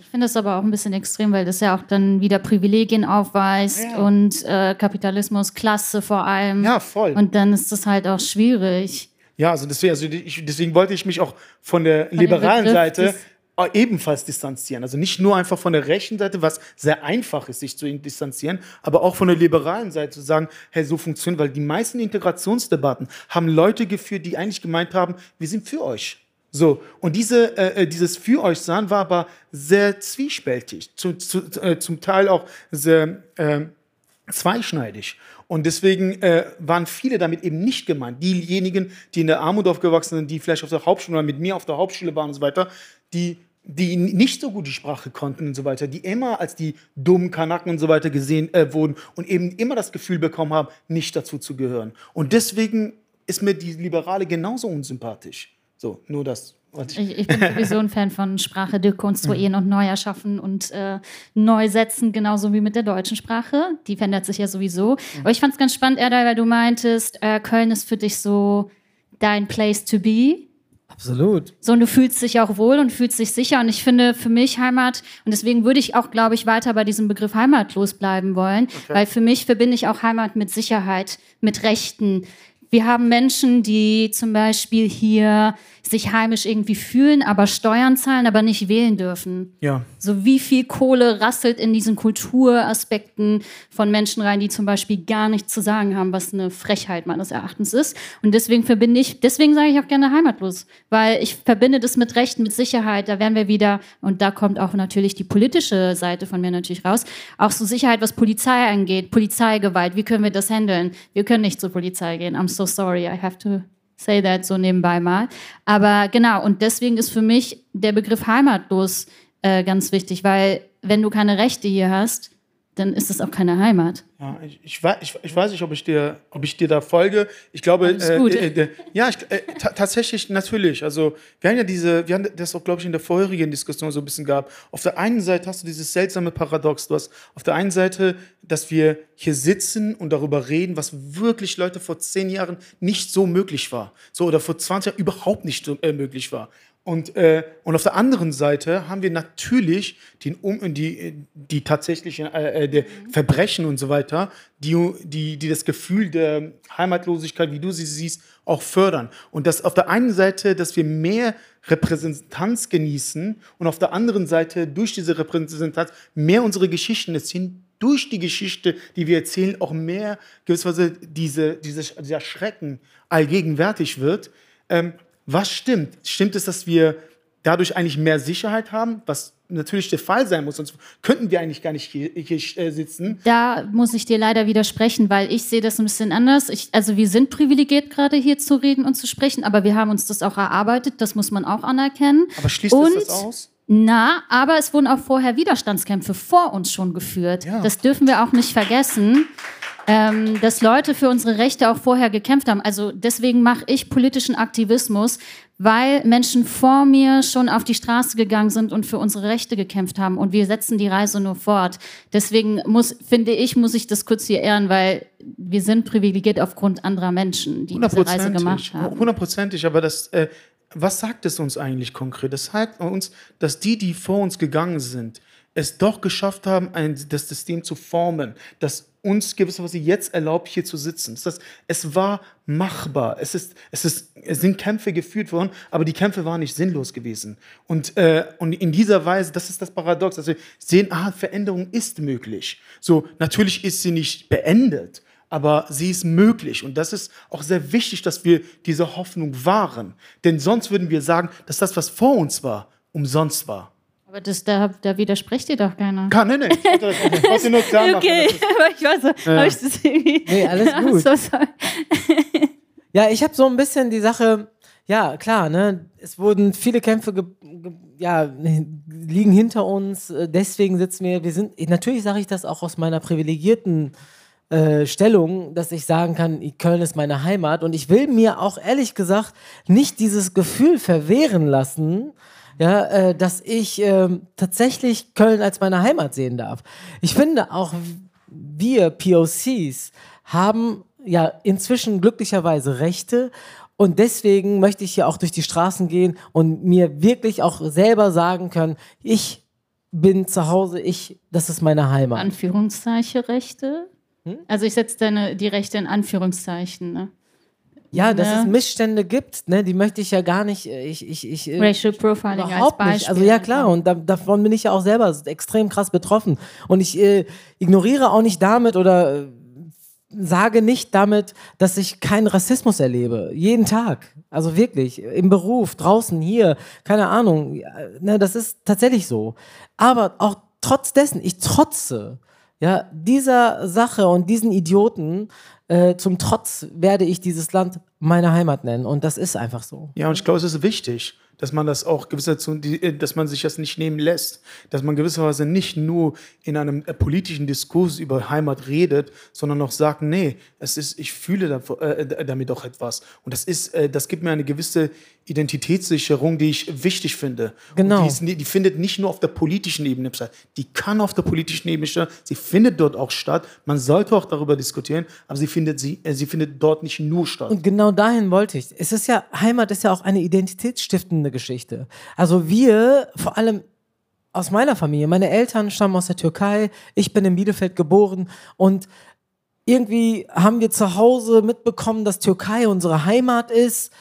Ich finde das aber auch ein bisschen extrem, weil das ja auch dann wieder Privilegien aufweist ja. und äh, Kapitalismus, Klasse vor allem. Ja, voll. Und dann ist das halt auch schwierig. Ja, also deswegen, also ich, deswegen wollte ich mich auch von der von liberalen Seite ebenfalls distanzieren. Also nicht nur einfach von der rechten Seite, was sehr einfach ist, sich zu distanzieren, aber auch von der liberalen Seite zu sagen, hey, so funktioniert, weil die meisten Integrationsdebatten haben Leute geführt, die eigentlich gemeint haben, wir sind für euch. So, und diese, äh, äh dieses für euch sein war aber sehr zwiespältig, zu, zu, äh, zum Teil auch sehr äh, zweischneidig. Und deswegen äh, waren viele damit eben nicht gemeint. Diejenigen, die in der Armut aufgewachsen sind, die vielleicht auf der Hauptschule oder mit mir auf der Hauptschule waren und so weiter, die, die nicht so gut die Sprache konnten und so weiter, die immer als die dummen Kanaken und so weiter gesehen äh, wurden und eben immer das Gefühl bekommen haben, nicht dazu zu gehören. Und deswegen ist mir die Liberale genauso unsympathisch. So, nur das ich, ich, bin sowieso ein Fan von Sprache dekonstruieren mhm. und neu erschaffen und äh, neu setzen, genauso wie mit der deutschen Sprache. Die verändert sich ja sowieso. Mhm. Aber ich fand es ganz spannend, Erdal, weil du meintest, äh, Köln ist für dich so dein Place to be. Absolut. So, und du fühlst dich auch wohl und fühlst dich sicher. Und ich finde für mich Heimat, und deswegen würde ich auch, glaube ich, weiter bei diesem Begriff heimatlos bleiben wollen, okay. weil für mich verbinde ich auch Heimat mit Sicherheit, mit Rechten. Wir haben Menschen, die zum Beispiel hier sich heimisch irgendwie fühlen, aber Steuern zahlen, aber nicht wählen dürfen. Ja. So wie viel Kohle rasselt in diesen Kulturaspekten von Menschen rein, die zum Beispiel gar nichts zu sagen haben, was eine Frechheit meines Erachtens ist. Und deswegen verbinde ich, deswegen sage ich auch gerne heimatlos, weil ich verbinde das mit Rechten, mit Sicherheit. Da werden wir wieder, und da kommt auch natürlich die politische Seite von mir natürlich raus, auch so Sicherheit, was Polizei angeht, Polizeigewalt, wie können wir das handeln? Wir können nicht zur Polizei gehen. I'm so sorry, I have to say that so nebenbei mal. Aber genau, und deswegen ist für mich der Begriff heimatlos äh, ganz wichtig, weil wenn du keine Rechte hier hast, dann ist es auch keine Heimat. Ja, ich, ich, ich, ich, weiß nicht, ob ich, dir, ob ich dir da folge. Ich glaube, äh, äh, äh, ja, äh, tatsächlich, natürlich. Also, wir haben ja diese, wir haben das auch, glaube ich, in der vorherigen Diskussion so ein bisschen gehabt. Auf der einen Seite hast du dieses seltsame Paradox. Du hast auf der einen Seite, dass wir hier sitzen und darüber reden, was wirklich Leute vor zehn Jahren nicht so möglich war. So, oder vor 20 Jahren überhaupt nicht so, äh, möglich war. Und, äh, und auf der anderen Seite haben wir natürlich den, um, die, die tatsächlichen äh, äh Verbrechen und so weiter, die, die, die das Gefühl der Heimatlosigkeit, wie du sie siehst, auch fördern. Und das auf der einen Seite, dass wir mehr Repräsentanz genießen und auf der anderen Seite durch diese Repräsentanz mehr unsere Geschichten erzählen, durch die Geschichte, die wir erzählen, auch mehr gewisserweise diese, diese, dieser Schrecken allgegenwärtig wird. Ähm, was stimmt? Stimmt es, dass wir dadurch eigentlich mehr Sicherheit haben, was natürlich der Fall sein muss, sonst könnten wir eigentlich gar nicht hier, hier äh, sitzen. Da muss ich dir leider widersprechen, weil ich sehe das ein bisschen anders. Ich, also wir sind privilegiert, gerade hier zu reden und zu sprechen, aber wir haben uns das auch erarbeitet, das muss man auch anerkennen. Aber schließt und, das aus? Na, aber es wurden auch vorher Widerstandskämpfe vor uns schon geführt. Ja. Das dürfen wir auch nicht vergessen ähm, dass Leute für unsere Rechte auch vorher gekämpft haben. Also deswegen mache ich politischen Aktivismus, weil Menschen vor mir schon auf die Straße gegangen sind und für unsere Rechte gekämpft haben. Und wir setzen die Reise nur fort. Deswegen muss, finde ich, muss ich das kurz hier ehren, weil wir sind privilegiert aufgrund anderer Menschen, die diese Reise gemacht haben. Hundertprozentig, aber das, äh, was sagt es uns eigentlich konkret? Das sagt uns, dass die, die vor uns gegangen sind, es doch geschafft haben, ein, das System zu formen, das uns gewisserweise jetzt erlaubt, hier zu sitzen. Das heißt, es war machbar. Es, ist, es, ist, es sind Kämpfe geführt worden, aber die Kämpfe waren nicht sinnlos gewesen. Und, äh, und in dieser Weise, das ist das Paradox, dass wir sehen, ah, Veränderung ist möglich. So, natürlich ist sie nicht beendet, aber sie ist möglich. Und das ist auch sehr wichtig, dass wir diese Hoffnung wahren. Denn sonst würden wir sagen, dass das, was vor uns war, umsonst war. Aber das, da, da widerspricht dir doch keiner. Kann, nee, nee. Ich wollte, nur klar [laughs] machen. Okay, aber ich war so, hab ich das irgendwie. Nee, alles [laughs] Ja, gut. so sorry. Ja, ich habe so ein bisschen die Sache, ja, klar, ne, es wurden viele Kämpfe, ge, ge, ja, liegen hinter uns, äh, deswegen sitzen wir, wir sind, natürlich sage ich das auch aus meiner privilegierten äh, Stellung, dass ich sagen kann, Köln ist meine Heimat und ich will mir auch ehrlich gesagt nicht dieses Gefühl verwehren lassen, ja, äh, dass ich ähm, tatsächlich Köln als meine Heimat sehen darf. Ich finde auch wir POCs haben ja inzwischen glücklicherweise Rechte und deswegen möchte ich hier auch durch die Straßen gehen und mir wirklich auch selber sagen können, ich bin zu Hause, ich, das ist meine Heimat. Anführungszeichen Rechte. Hm? Also ich setze deine die Rechte in Anführungszeichen. Ne? Ja, dass Ne? es Missstände gibt, ne, die möchte ich ja gar nicht, äh, ich, ich, ich, äh, Racial Profiling als Überhaupt Beispiel. nicht. Also ja klar, und da, davon bin ich ja auch selber extrem krass betroffen. Und ich äh, ignoriere auch nicht damit oder äh, sage nicht damit, dass ich keinen Rassismus erlebe. Jeden Tag. Also wirklich. Im Beruf, draußen, hier, keine Ahnung. Ne, das ist tatsächlich so. Aber auch trotz dessen, ich trotze ja, dieser Sache und diesen Idioten äh, zum Trotz werde ich dieses Land meine Heimat nennen. Und das ist einfach so. Ja, und ich glaube, es ist wichtig, dass man das auch gewisser, die- äh, dass man sich das nicht nehmen lässt, dass man gewisserweise nicht nur in einem äh, politischen Diskurs über Heimat redet, sondern auch sagt, nee, es ist, ich fühle äh, damit auch etwas. Und das ist, das gibt mir eine gewisse Identitätssicherung, die ich wichtig finde. Genau. Die, ist, die findet nicht nur auf der politischen Ebene statt, die kann auf der politischen Ebene statt, sie findet dort auch statt. Man sollte auch darüber diskutieren, aber sie findet, sie, sie findet dort nicht nur statt. Und genau dahin wollte ich. Es ist ja, Heimat ist ja auch eine identitätsstiftende Geschichte. Also wir, vor allem aus meiner Familie, meine Eltern stammen aus der Türkei, ich bin in Bielefeld geboren und irgendwie haben wir zu Hause mitbekommen, dass Türkei unsere Heimat ist.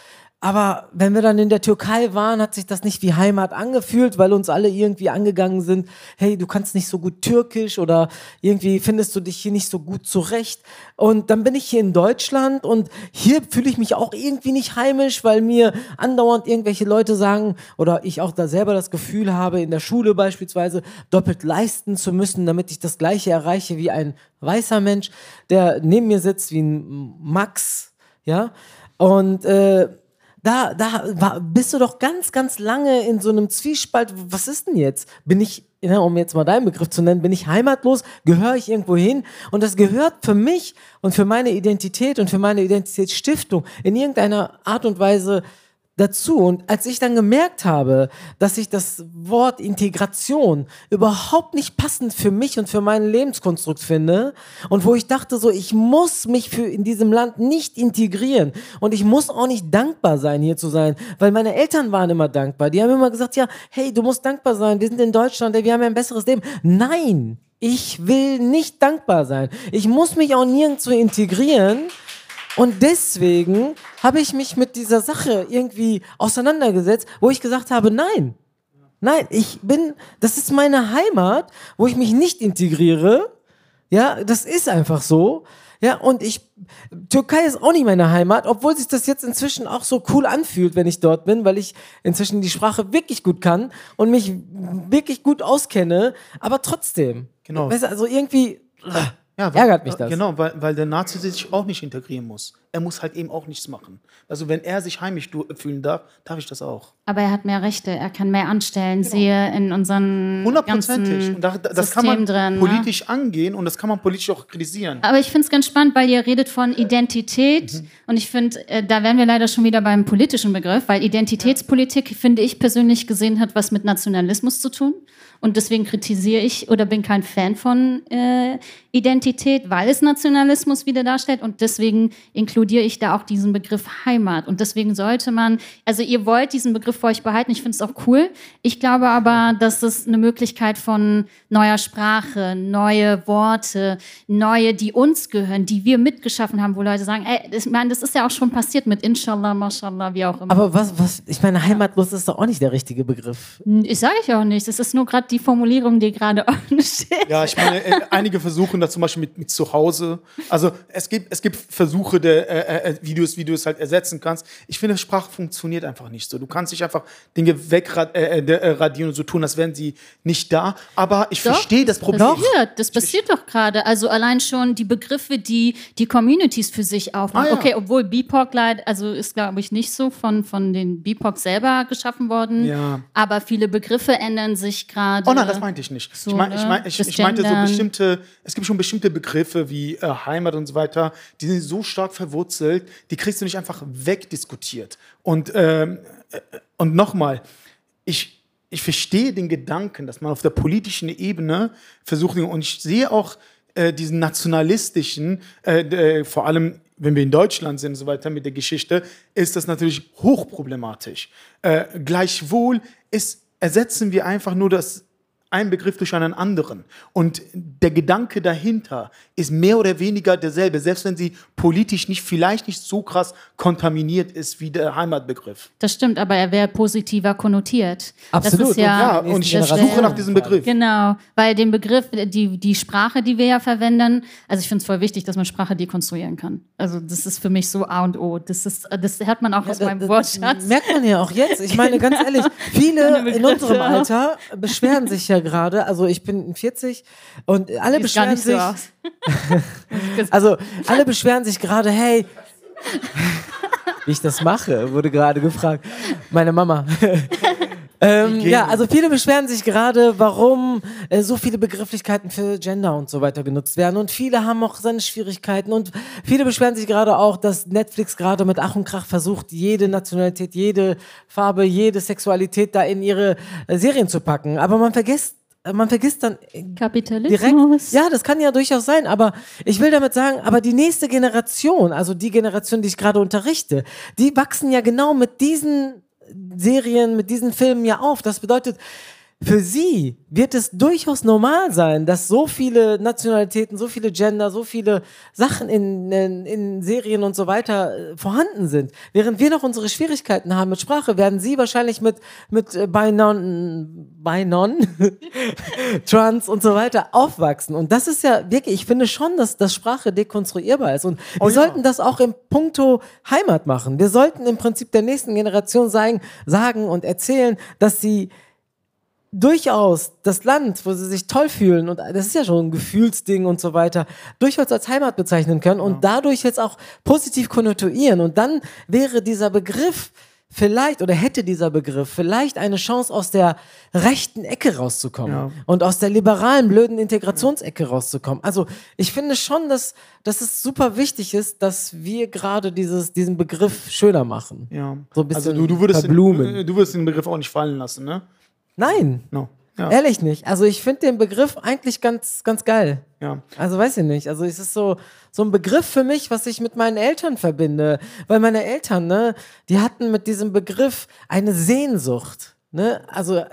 Aber wenn wir dann in der Türkei waren, hat sich das nicht wie Heimat angefühlt, weil uns alle irgendwie angegangen sind, hey, du kannst nicht so gut Türkisch oder irgendwie findest du dich hier nicht so gut zurecht. Und dann bin ich hier in Deutschland und hier fühle ich mich auch irgendwie nicht heimisch, weil mir andauernd irgendwelche Leute sagen oder ich auch da selber das Gefühl habe, in der Schule beispielsweise doppelt leisten zu müssen, damit ich das gleiche erreiche wie ein weißer Mensch, der neben mir sitzt wie ein Max, ja. Und äh, da, da war, bist du doch ganz, ganz lange in so einem Zwiespalt. Was ist denn jetzt? Bin ich, ja, um jetzt mal deinen Begriff zu nennen, bin ich heimatlos? Gehöre ich irgendwo hin? Und das gehört für mich und für meine Identität und für meine Identitätsstiftung in irgendeiner Art und Weise dazu. Und als ich dann gemerkt habe, dass ich das Wort Integration überhaupt nicht passend für mich und für mein Lebenskonstrukt finde und wo ich dachte so, ich muss mich für in diesem Land nicht integrieren und ich muss auch nicht dankbar sein, hier zu sein, weil meine Eltern waren immer dankbar. Die haben immer gesagt, ja, hey, du musst dankbar sein, wir sind in Deutschland, wir haben ein besseres Leben. Nein, ich will nicht dankbar sein. Ich muss mich auch nirgendwo integrieren. Und deswegen habe ich mich mit dieser Sache irgendwie auseinandergesetzt, wo ich gesagt habe, nein, nein, ich bin, das ist meine Heimat, wo ich mich nicht integriere. Ja, das ist einfach so. Ja, und ich, Türkei ist auch nicht meine Heimat, obwohl sich das jetzt inzwischen auch so cool anfühlt, wenn ich dort bin, weil ich inzwischen die Sprache wirklich gut kann und mich wirklich gut auskenne, aber trotzdem. Genau. Weißt du, also irgendwie Ja, ärgert mich das. Genau, weil, weil der Nazi sich auch nicht integrieren muss. Er muss halt eben auch nichts machen. Also wenn er sich heimisch fühlen darf, darf ich das auch. Aber er hat mehr Rechte, er kann mehr anstellen, siehe in unseren Hundertprozentig. Und da, da- das System kann man drin. Ne? politisch angehen und das kann man politisch auch kritisieren. Aber ich finde es ganz spannend, weil ihr redet von Identität Mhm. und ich finde, äh, da wären wir leider schon wieder beim politischen Begriff, weil Identitätspolitik, finde ich persönlich gesehen, hat was mit Nationalismus zu tun. Und deswegen kritisiere ich oder bin kein Fan von äh, Identität, weil es Nationalismus wieder darstellt. Und deswegen inkludiere ich da auch diesen Begriff Heimat. Und deswegen sollte man, also ihr wollt diesen Begriff für euch behalten. Ich finde es auch cool. Ich glaube aber, dass es eine Möglichkeit von neuer Sprache, neue Worte, neue, die uns gehören, die wir mitgeschaffen haben, wo Leute sagen, ey, das, ich meine, das ist ja auch schon passiert mit Inshallah, Mashallah, wie auch immer. Aber was, was, ich meine, heimatlos ist doch auch nicht der richtige Begriff. ich sage ich auch nicht. Das ist nur gerade die Formulierung, die gerade [laughs] offen steht. Ja, ich meine, äh, einige versuchen das zum Beispiel mit, mit zu Hause. Also es gibt, es gibt Versuche, der, äh, äh, wie, du es, wie du es halt ersetzen kannst. Ich finde, Sprache funktioniert einfach nicht so. Du kannst dich nicht einfach Dinge wegradieren äh, äh, und so tun, als wären sie nicht da. Aber ich verstehe das Problem. Passiert. Das passiert doch gerade. Also allein schon die Begriffe, die die Communities für sich aufmachen. Ah, ja. Okay, obwohl BIPOC leid, also ist glaube ich nicht so von, von den BIPOC selber geschaffen worden. Ja. Aber viele Begriffe ändern sich gerade. Oh nein, das meinte ich nicht. So, ich, mein, ich, ne? mein, ich, ich meinte so bestimmte, es gibt schon bestimmte Begriffe wie äh, Heimat und so weiter, die sind so stark verwurzelt, die kriegst du nicht einfach wegdiskutiert. Und, ähm, äh, und nochmal, ich, ich verstehe den Gedanken, dass man auf der politischen Ebene versucht, und ich sehe auch äh, diesen nationalistischen, äh, äh, vor allem wenn wir in Deutschland sind und so weiter mit der Geschichte, ist das natürlich hochproblematisch. Äh, gleichwohl ist, ersetzen wir einfach nur das einen Begriff durch einen anderen. Und der Gedanke dahinter ist mehr oder weniger derselbe, selbst wenn sie politisch nicht, vielleicht nicht so krass kontaminiert ist wie der Heimatbegriff. Das stimmt, aber er wäre positiver konnotiert. Absolut. Das ist ja, Ja, nächsten und ich suche nach diesem Begriff. Genau, weil den Begriff, die, die Sprache, die wir ja verwenden, also ich finde es voll wichtig, dass man Sprache dekonstruieren kann. Also das ist für mich so A und O. Das, ist, das hört man auch aus Ja, meinem das- Wortschatz. Merkt man ja auch jetzt. Ich meine, ganz ehrlich, [laughs] viele in unserem Alter beschweren sich ja gerade, also ich bin 40 und alle Sieht gar beschweren nicht so sich, aus. [laughs] also alle beschweren sich gerade, hey, wie ich das mache, wurde gerade gefragt. Meine Mama. [laughs] Ähm, ja, also viele beschweren sich gerade, warum äh, so viele Begrifflichkeiten für Gender und so weiter genutzt werden. Und viele haben auch seine Schwierigkeiten. Und viele beschweren sich gerade auch, dass Netflix gerade mit Ach und Krach versucht, jede Nationalität, jede Farbe, jede Sexualität da in ihre äh, Serien zu packen. Aber man vergisst, äh, man vergisst dann Kapitalismus. direkt. Ja, das kann ja durchaus sein, aber ich will damit sagen, aber die nächste Generation, also die Generation, die ich gerade unterrichte, die wachsen ja genau mit diesen Serien, mit diesen Filmen ja auf. Das bedeutet, für sie wird es durchaus normal sein, dass so viele Nationalitäten, so viele Gender, so viele Sachen in, in, in Serien und so weiter äh, vorhanden sind. Während wir noch unsere Schwierigkeiten haben mit Sprache, werden sie wahrscheinlich mit, mit äh, Binon, Binon, [laughs] Trans und so weiter aufwachsen. Und das ist ja wirklich, ich finde schon, dass, dass Sprache dekonstruierbar ist. Und wir Oh ja. sollten das auch im Puncto Heimat machen. Wir sollten im Prinzip der nächsten Generation sagen, sagen und erzählen, dass sie durchaus das Land, wo sie sich toll fühlen, und das ist ja schon ein Gefühlsding und so weiter, durchaus als Heimat bezeichnen können und dadurch jetzt auch positiv konnotieren. Und dann wäre dieser Begriff vielleicht oder hätte dieser Begriff vielleicht eine Chance aus der rechten Ecke rauszukommen Ja. und aus der liberalen blöden Integrationsecke rauszukommen. Also ich finde schon, dass, dass es super wichtig ist, dass wir gerade dieses, diesen Begriff schöner machen. Ja. So ein bisschen also du, du, würdest den, du würdest den Begriff auch nicht fallen lassen, ne? Nein, No. Ja. Ehrlich nicht. Also ich finde den Begriff eigentlich ganz, ganz geil. ja. Also weiß ich nicht. Also es ist so, so ein Begriff für mich, was ich mit meinen Eltern verbinde. Weil meine Eltern, ne, die hatten mit diesem Begriff eine Sehnsucht, ne, also äh,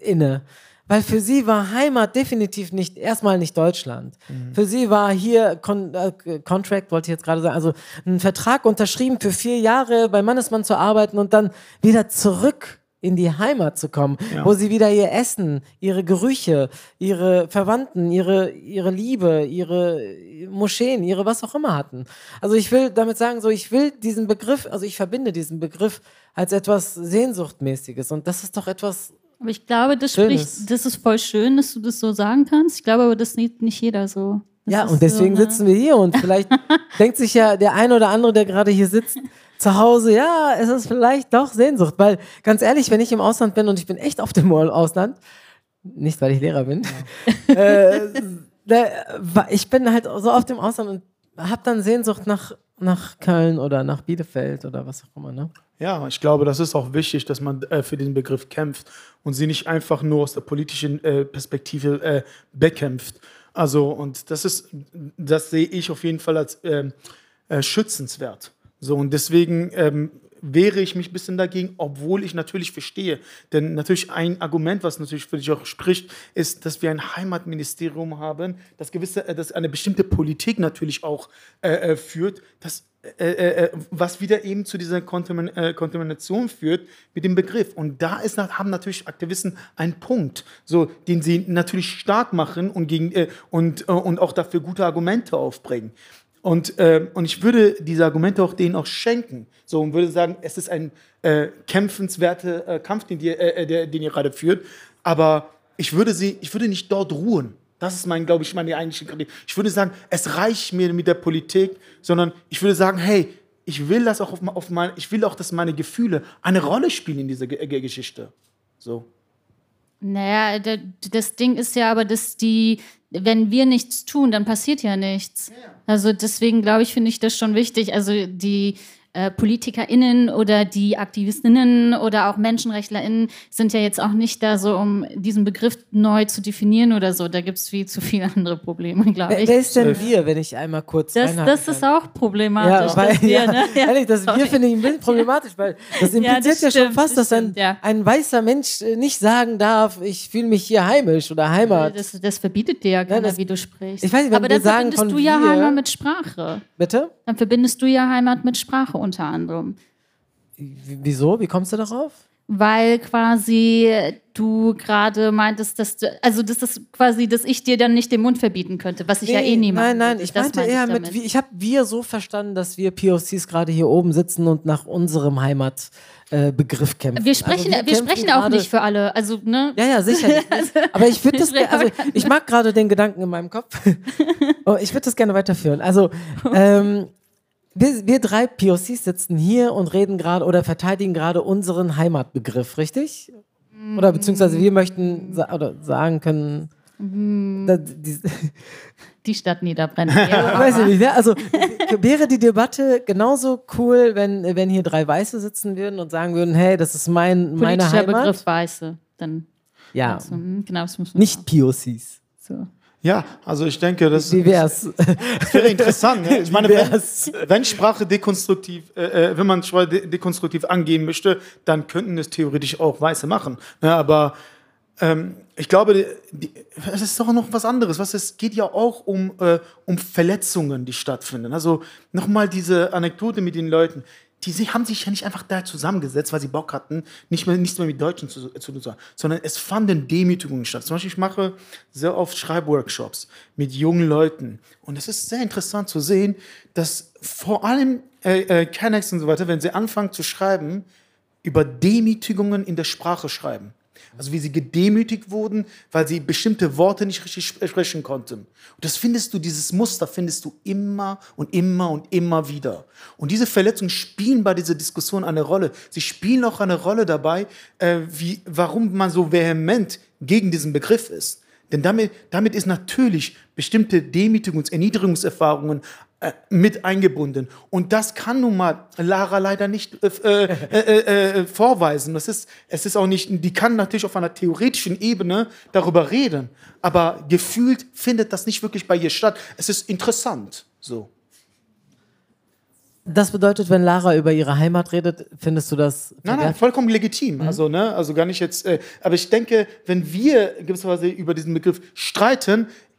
inne. Weil für sie war Heimat definitiv nicht, erstmal nicht Deutschland. Für sie war hier Con äh, Contract, wollte ich jetzt gerade sagen, also ein Vertrag unterschrieben für vier Jahre bei Mannesmann zu arbeiten und dann wieder zurück in die Heimat zu kommen, Ja. wo sie wieder ihr Essen, ihre Gerüche, ihre Verwandten, ihre, ihre Liebe, ihre Moscheen, ihre was auch immer hatten. Also ich will damit sagen, so ich will diesen Begriff, also ich verbinde diesen Begriff als etwas Sehnsuchtmäßiges und das ist doch etwas, Aber ich glaube, das Schönes. spricht, das ist voll schön, dass du das so sagen kannst. Ich glaube aber, das sieht nicht jeder so. Das ja und deswegen so, ne? sitzen wir hier und vielleicht [laughs] denkt sich ja der ein oder andere, der gerade hier sitzt, zu Hause, ja, es ist vielleicht doch Sehnsucht, weil ganz ehrlich, wenn ich im Ausland bin und ich bin echt auf dem Ausland, nicht weil ich Lehrer bin, [laughs] äh, da, wa- ich bin halt so auf dem Ausland und habe dann Sehnsucht nach, nach Köln oder nach Bielefeld oder was auch immer, ne? Ja, ich glaube, das ist auch wichtig, dass man äh, für den Begriff kämpft und sie nicht einfach nur aus der politischen äh, Perspektive äh, bekämpft. Also, und das ist, das sehe ich auf jeden Fall als ähm, äh, schützenswert. So, und deswegen ähm, wehre ich mich ein bisschen dagegen, obwohl ich natürlich verstehe. Denn natürlich ein Argument, was natürlich für dich auch spricht, ist, dass wir ein Heimatministerium haben, das gewisse, äh, das eine bestimmte Politik natürlich auch äh, äh, führt, das äh, äh, äh, was wieder eben zu dieser Kontamin äh, Kontamination führt mit dem Begriff. Und da ist, haben natürlich Aktivisten einen Punkt, so, den sie natürlich stark machen und, gegen, äh, und, äh, und auch dafür gute Argumente aufbringen. Und, äh, und ich würde diese Argumente auch denen auch schenken. So, und würde sagen, es ist ein äh, kämpfenswerter äh, Kampf, den ihr, äh, der, den ihr gerade führt. Aber ich würde sie, ich würde nicht dort ruhen. Das ist mein, glaube ich, meine eigentliche Kritik. Ich würde sagen, es reicht mir mit der Politik, sondern ich würde sagen, hey, ich will das auch auf, auf mein, ich will auch, dass meine Gefühle eine Rolle spielen in dieser Ge Geschichte. So. Naja, das Ding ist ja aber, dass die, wenn wir nichts tun, dann passiert ja nichts. Also deswegen glaube ich, finde ich das schon wichtig. Also die äh, PolitikerInnen oder die AktivistInnen oder auch MenschenrechtlerInnen sind ja jetzt auch nicht da so, um diesen Begriff neu zu definieren oder so. Da gibt es viel zu viele andere Probleme, glaube ich. Wer ist denn wir, wenn ich einmal kurz Das, das ist auch problematisch. Ja, weil, das wir, ja, ne? [laughs] ja. ehrlich, das wir finde ich ein bisschen problematisch, weil das impliziert ja, das ja schon stimmt, fast, das dass ein, stimmt, ja. ein weißer Mensch äh, nicht sagen darf, ich fühle mich hier heimisch oder Heimat. Das, das verbietet dir ja keiner, das- wie du sprichst. Ich weiß nicht, wenn Aber wir dann sagen verbindest von du ja wir- Heimat mit Sprache. Bitte? Dann verbindest du ja Heimat mit Sprache unter anderem. Wieso? Wie kommst du darauf? Weil quasi du gerade meintest, dass du, also das ist quasi, dass ich dir dann nicht den Mund verbieten könnte, was ich ja eh nie Nein, nein, ich meinte eher ich mit, ich habe wir so verstanden, dass wir POCs gerade hier oben sitzen und nach unserem Heimatbegriff äh, Begriff kämpfen. Wir sprechen, Also wir kämpfen sprechen auch nicht für alle. Also, ne? Ja, ja, sicherlich. [laughs] Aber ich würde das, also ich mag gerade den Gedanken in meinem Kopf. [laughs] Oh, ich würde das gerne weiterführen. Also, [laughs] ähm, wir, wir drei POCs sitzen hier und reden gerade oder verteidigen gerade unseren Heimatbegriff, richtig? Oder beziehungsweise wir möchten sa oder sagen können, da, die, [laughs] Die Stadt niederbrennen. [laughs] weiß ich nicht, ne? Also wäre die Debatte genauso cool, wenn, wenn hier drei Weiße sitzen würden und sagen würden, hey, das ist mein, meine Heimat. Begriff Weiße. Dann, Ja, also, hm, genau, das muss man nicht POCs. so. Ja, also ich denke, das Wie wär's? wäre interessant. Ne? Ich meine, wenn, wenn Sprache dekonstruktiv, äh, äh, wenn man Sprache de dekonstruktiv angehen möchte, dann könnten es theoretisch auch Weiße machen. Ne? Aber ähm, ich glaube, es ist doch noch was anderes. Was es geht ja auch um, äh, um Verletzungen, die stattfinden. Also nochmal diese Anekdote mit den Leuten. Die haben sich ja nicht einfach da zusammengesetzt, weil sie Bock hatten, nicht mehr, nichts mehr mit Deutschen zu, zu tun, sondern es fanden Demütigungen statt. Zum Beispiel, ich mache sehr oft Schreibworkshops mit jungen Leuten. Und es ist sehr interessant zu sehen, dass vor allem äh, äh, Kennex und so weiter, wenn sie anfangen zu schreiben, über Demütigungen in der Sprache schreiben. Also wie sie gedemütigt wurden, weil sie bestimmte Worte nicht richtig sp- sprechen konnten. Und das findest du, dieses Muster findest du immer und immer und immer wieder. Und diese Verletzungen spielen bei dieser Diskussion eine Rolle. Sie spielen auch eine Rolle dabei, äh, wie, warum man so vehement gegen diesen Begriff ist. Denn damit, damit ist natürlich bestimmte Demütigungs-, Erniedrigungserfahrungen mit eingebunden. Und das kann nun mal Lara leider nicht äh, äh, äh, äh, vorweisen. Das ist, es ist auch nicht, die kann natürlich auf einer theoretischen Ebene darüber reden, aber gefühlt findet das nicht wirklich bei ihr statt. Es ist interessant. So. Das bedeutet, wenn Lara über ihre Heimat redet, findest du das Nein, nein, vollkommen legitim. Also, ne, also gar nicht jetzt. Äh, aber ich denke, wenn wir gewisserweise über diesen Begriff streiten, äh,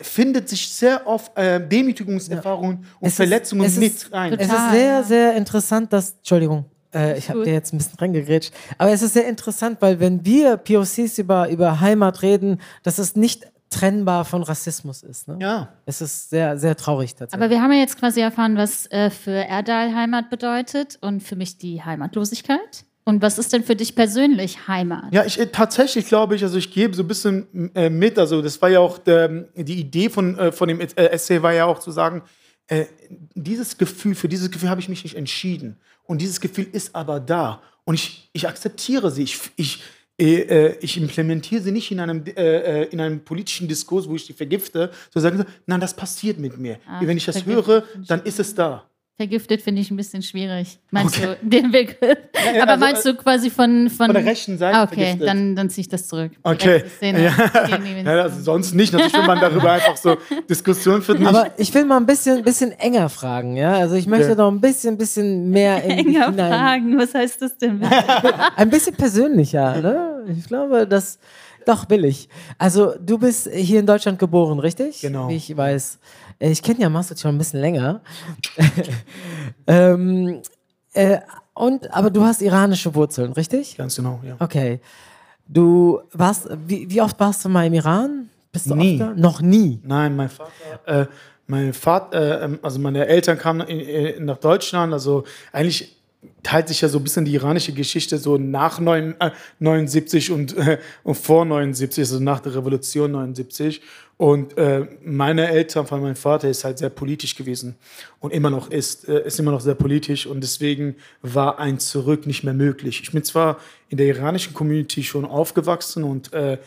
findet sich sehr oft äh, Demütigungserfahrungen und Es Verletzungen ist- mit rein. Es ist Total, sehr, ja. sehr interessant, dass. Entschuldigung, äh, ich habe dir jetzt ein bisschen reingegrätscht. Aber es ist sehr interessant, weil wenn wir POCs über, über Heimat reden, dass es nicht trennbar von Rassismus ist. Ne? Ja. Es ist sehr, sehr traurig tatsächlich. Aber wir haben ja jetzt quasi erfahren, was äh, für Erdal Heimat bedeutet und für mich die Heimatlosigkeit. Und was ist denn für dich persönlich Heimat? Ja, ich äh, tatsächlich glaube ich, also ich gebe so ein bisschen äh, mit, also das war ja auch der, die Idee von, äh, von dem äh, Essay war ja auch zu sagen, äh, dieses Gefühl, für dieses Gefühl habe ich mich nicht entschieden. Und dieses Gefühl ist aber da. Und ich, ich akzeptiere sie. Ich, ich, äh, ich implementiere sie nicht in einem, äh, in einem politischen Diskurs, wo ich sie vergifte, sondern sage, nein, das passiert mit mir. Ah, Wenn ich das höre, dann ist es da. Vergiftet finde ich ein bisschen schwierig. Meinst Okay. du den Begriff? ja, [laughs] Aber also, meinst du quasi von. Von, Von der rechten Seite Ah, okay, vergiftet. dann, dann ziehe ich das zurück. Okay. Szene Ja. Ja, also sonst nicht. Natürlich, wenn man darüber [laughs] einfach so Diskussionen. Nicht. Aber ich will mal ein bisschen, bisschen enger fragen, ja. Also ich möchte Ja. noch ein bisschen, bisschen mehr in Enger hinein. Fragen, was heißt das denn? [laughs] Ein bisschen persönlicher, ne? Ich glaube, das doch will ich. Also du bist hier in Deutschland geboren, richtig? Genau. Wie ich weiß. Äh, Ich kenne ja Masud schon ein bisschen länger. [laughs] ähm, äh, und aber du hast iranische Wurzeln, richtig? Ganz genau, ja. Okay. Du warst, wie, wie oft warst du mal im Iran? Bist du Nie. oft da? Noch nie. Nein, mein Vater, äh, mein Vater, äh, also meine Eltern kamen in, in, nach Deutschland, also eigentlich teilt sich ja so ein bisschen die iranische Geschichte so nach 9, äh, 79 und, äh, und vor 79, also nach der Revolution 79. Und äh, meine Eltern, vor allem mein Vater, ist halt sehr politisch gewesen und immer noch ist, äh, ist immer noch sehr politisch und deswegen war ein Zurück nicht mehr möglich. Ich bin zwar in der iranischen Community schon aufgewachsen und äh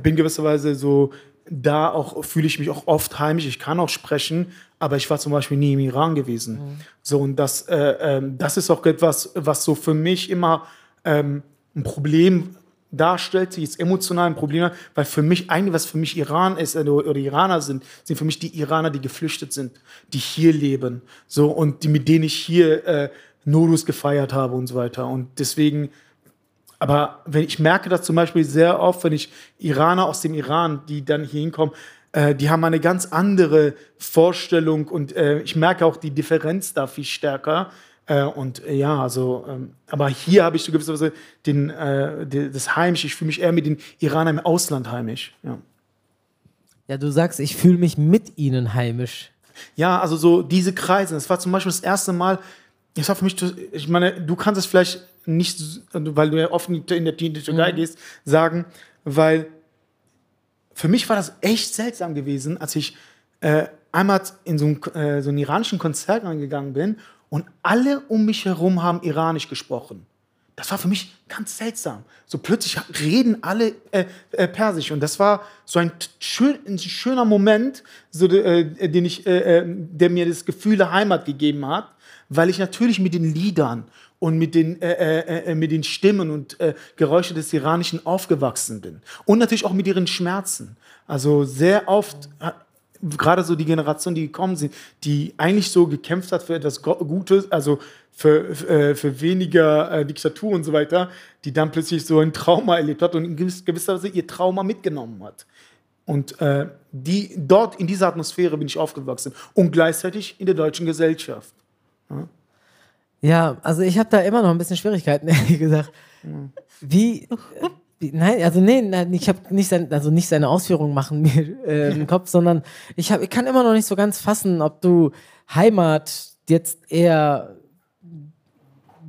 bin gewisserweise so da auch fühle ich mich auch oft heimisch. Ich kann auch sprechen, aber ich war zum Beispiel nie im Iran gewesen. Mhm. So und das, äh, äh, das ist auch etwas, was so für mich immer ähm, ein Problem darstellt, jetzt emotional ein Problem, weil für mich eigentlich, was für mich Iran ist oder, oder Iraner sind, sind für mich die Iraner, die geflüchtet sind, die hier leben, so und die mit denen ich hier äh, Nodus gefeiert habe und so weiter. Und deswegen aber wenn ich merke das zum Beispiel sehr oft, wenn ich Iraner aus dem Iran, die dann hier hinkommen, äh, die haben eine ganz andere Vorstellung und äh, ich merke auch die Differenz da viel stärker. Äh, und äh, ja, also, ähm, aber hier habe ich so gewisserweise den, äh, das Heimisch, ich fühle mich eher mit den Iranern im Ausland heimisch. Ja, ja du sagst, ich fühle mich mit ihnen heimisch. Ja, also so diese Kreise. Das war zum Beispiel das erste Mal, das war für mich, ich meine, du kannst es vielleicht nicht, weil du ja der, in der Türkei mhm. gehst, sagen, weil für mich war das echt seltsam gewesen, als ich äh, einmal in so, ein, äh, so einen iranischen Konzert reingegangen bin und alle um mich herum haben iranisch gesprochen. Das war für mich ganz seltsam. So plötzlich reden alle äh, äh, Persisch und das war so ein, schön, ein schöner Moment, so, äh, den ich, äh, äh, der mir das Gefühl der Heimat gegeben hat, weil ich natürlich mit den Liedern und mit den, äh, äh, äh, mit den Stimmen und äh, Geräuschen des Iranischen aufgewachsen bin. Und natürlich auch mit ihren Schmerzen. Also sehr oft, gerade so die Generation, die gekommen sind, die eigentlich so gekämpft hat für etwas Gutes, also für, äh, für weniger äh, Diktatur und so weiter, die dann plötzlich so ein Trauma erlebt hat und in gewisser Weise ihr Trauma mitgenommen hat. Und äh, die, dort in dieser Atmosphäre bin ich aufgewachsen und gleichzeitig in der deutschen Gesellschaft. Ja. Ja, also ich habe da immer noch ein bisschen Schwierigkeiten, [laughs] ehrlich gesagt. Wie, wie nein, also nee, nein, ich habe nicht sein, also nicht seine Ausführungen machen mir äh, im Kopf, sondern ich habe, ich kann immer noch nicht so ganz fassen, ob du Heimat jetzt eher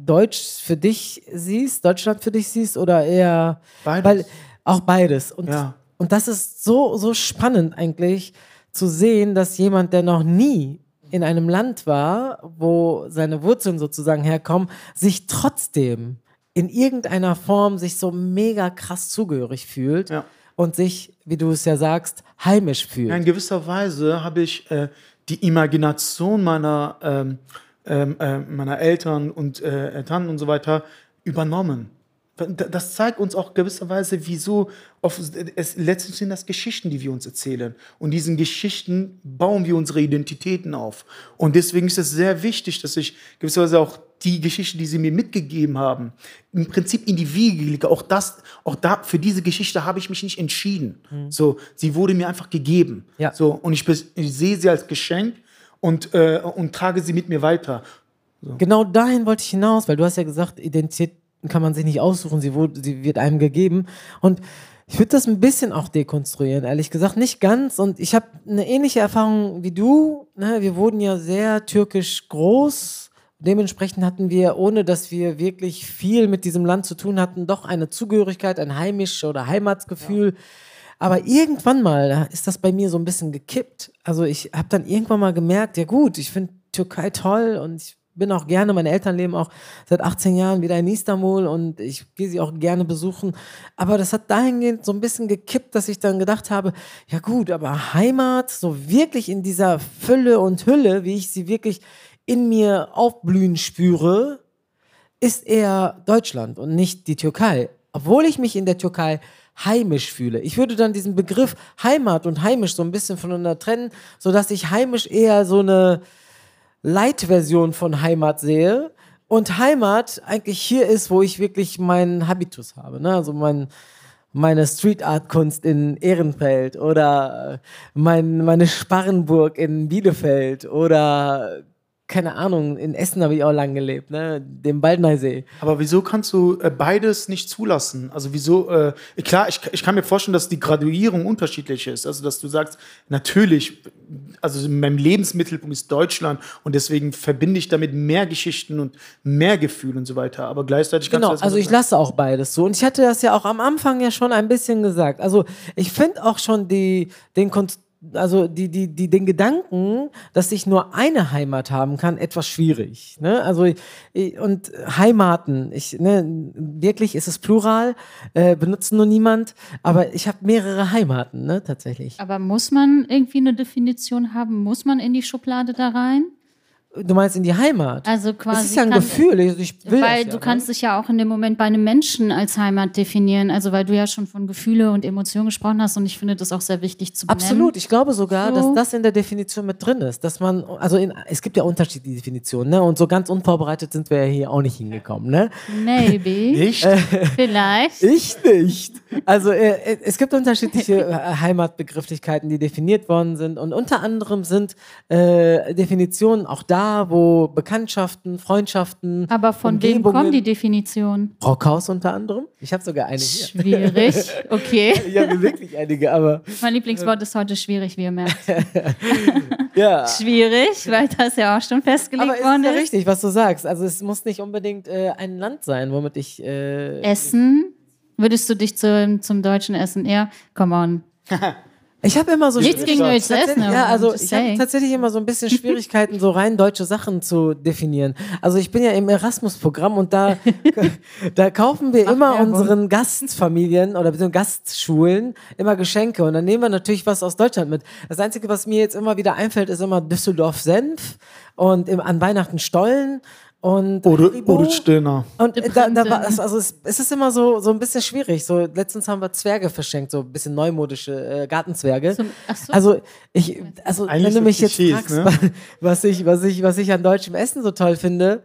Deutsch für dich siehst, Deutschland für dich siehst oder eher beides. Weil, auch beides. Und, ja. und das ist so, so spannend eigentlich zu sehen, dass jemand, der noch nie in einem Land war, wo seine Wurzeln sozusagen herkommen, sich trotzdem in irgendeiner Form sich so mega krass zugehörig fühlt ja. und sich, wie du es ja sagst, heimisch fühlt. in gewisser Weise habe ich äh, die Imagination meiner, ähm, ähm äh, meiner Eltern und äh, Tanten und so weiter übernommen das zeigt uns auch gewisserweise, wieso auf, es letztlich sind das Geschichten, die wir uns erzählen. Und diesen Geschichten bauen wir unsere Identitäten auf. Und deswegen ist es sehr wichtig, dass ich gewisserweise auch die Geschichte, die sie mir mitgegeben haben, im Prinzip in die Wiege lege. Auch das, auch da, für diese Geschichte habe ich mich nicht entschieden. Mhm. So, sie wurde mir einfach gegeben. Ja. So, und ich, ich sehe sie als Geschenk und, äh, und trage sie mit mir weiter. So. Genau dahin wollte ich hinaus, weil du hast ja gesagt, Identität kann man sich nicht aussuchen, sie, wurde, sie wird einem gegeben. Und ich würde das ein bisschen auch dekonstruieren, ehrlich gesagt. Nicht ganz. Und ich habe eine ähnliche Erfahrung wie du. Ne? Wir wurden ja sehr türkisch groß. Dementsprechend hatten wir, ohne dass wir wirklich viel mit diesem Land zu tun hatten, doch eine Zugehörigkeit, ein heimisch oder Heimatsgefühl. Ja. Aber irgendwann mal ist das bei mir so ein bisschen gekippt. Also ich habe dann irgendwann mal gemerkt, ja gut, ich finde Türkei toll und ich bin auch gerne, meine Eltern leben auch seit 18 Jahren wieder in Istanbul und ich gehe sie auch gerne besuchen. Aber das hat dahingehend so ein bisschen gekippt, dass ich dann gedacht habe, ja gut, aber Heimat, so wirklich in dieser Fülle und Hülle, wie ich sie wirklich in mir aufblühen spüre, ist eher Deutschland und nicht die Türkei. Obwohl ich mich in der Türkei heimisch fühle. Ich würde dann diesen Begriff Heimat und heimisch so ein bisschen voneinander trennen, sodass ich heimisch eher so eine Light-Version von Heimat sehe und Heimat eigentlich hier ist, wo ich wirklich meinen Habitus habe. Ne? Also mein, meine Street Art Kunst in Ehrenfeld oder mein, meine Sparrenburg in Bielefeld oder keine Ahnung, in Essen habe ich auch lang gelebt, ne? Dem Baldnersee. Aber wieso kannst du äh, beides nicht zulassen? Also wieso, äh, klar, ich, ich kann mir vorstellen, dass die Graduierung unterschiedlich ist. Also dass du sagst, natürlich, also mein Lebensmittelpunkt ist Deutschland und deswegen verbinde ich damit mehr Geschichten und mehr Gefühl und so weiter. Aber gleichzeitig kannst Genau, du also ich lasse auch beides so. Und ich hatte das ja auch am Anfang ja schon ein bisschen gesagt. Also ich finde auch schon die, den Kon also die, die, die, den Gedanken, dass ich nur eine Heimat haben kann, etwas schwierig. Ne? Also und Heimaten, ich, ne, wirklich ist es plural, äh, benutzen nur niemand, aber ich habe mehrere Heimaten, ne, tatsächlich. Aber muss man irgendwie eine Definition haben? Muss man in die Schublade da rein? Du meinst in die Heimat? Also quasi. Das ist ja ein kann- Gefühl. Ich, will Weil das du ja, kannst dich ja auch in dem Moment bei einem Menschen als Heimat definieren. Also weil du ja schon von Gefühle und Emotionen gesprochen hast und ich finde das auch sehr wichtig zu benennen. Absolut, ich glaube sogar, So. dass das in der Definition mit drin ist, dass man, also in, es gibt ja unterschiedliche Definitionen, ne? Und so ganz unvorbereitet sind wir ja hier auch nicht hingekommen, ne? Maybe. [laughs] nicht. [laughs] Vielleicht. Ich nicht. Also äh, es gibt unterschiedliche äh, Heimatbegrifflichkeiten, die definiert worden sind und unter anderem sind äh, Definitionen auch da, wo Bekanntschaften, Freundschaften, Aber von wem kommen die Definitionen? Brockhaus unter anderem. Ich habe sogar eine hier. Schwierig. [laughs] Okay. Ich habe wirklich einige, aber Mein Lieblingswort ist heute schwierig, wie ihr merkt. [laughs] ja. Schwierig, weil das ja auch schon festgelegt Aber worden ist ja ist. richtig, was du sagst. Also es muss nicht unbedingt äh, ein Land sein, womit ich. Äh, Essen. Würdest du dich zum, zum deutschen Essen eher? Come on. [laughs] ich habe immer so Nichts gegen Tatsächlich- aber Ja, also ich habe tatsächlich immer so ein bisschen [laughs] Schwierigkeiten, so rein deutsche Sachen zu definieren. Also ich bin ja im Erasmus-Programm und da, [laughs] da kaufen wir immer Werbung. unseren Gastfamilien oder beziehungsweise Gastschulen immer Geschenke und dann nehmen wir natürlich was aus Deutschland mit. Das Einzige, was mir jetzt immer wieder einfällt, ist immer Düsseldorf-Senf und im, an Weihnachten Stollen und Oder, Haribo. oder Stirner. Und da, da war, es- also es, es ist immer so, so ein bisschen schwierig. So, letztens haben wir Zwerge verschenkt, so ein bisschen neumodische äh, Gartenzwerge. Zum- ach so. Also ich, also Eigentlich wenn du so mich jetzt Klischees, fragst, ne? was ich, was ich, was ich an deutschem Essen so toll finde.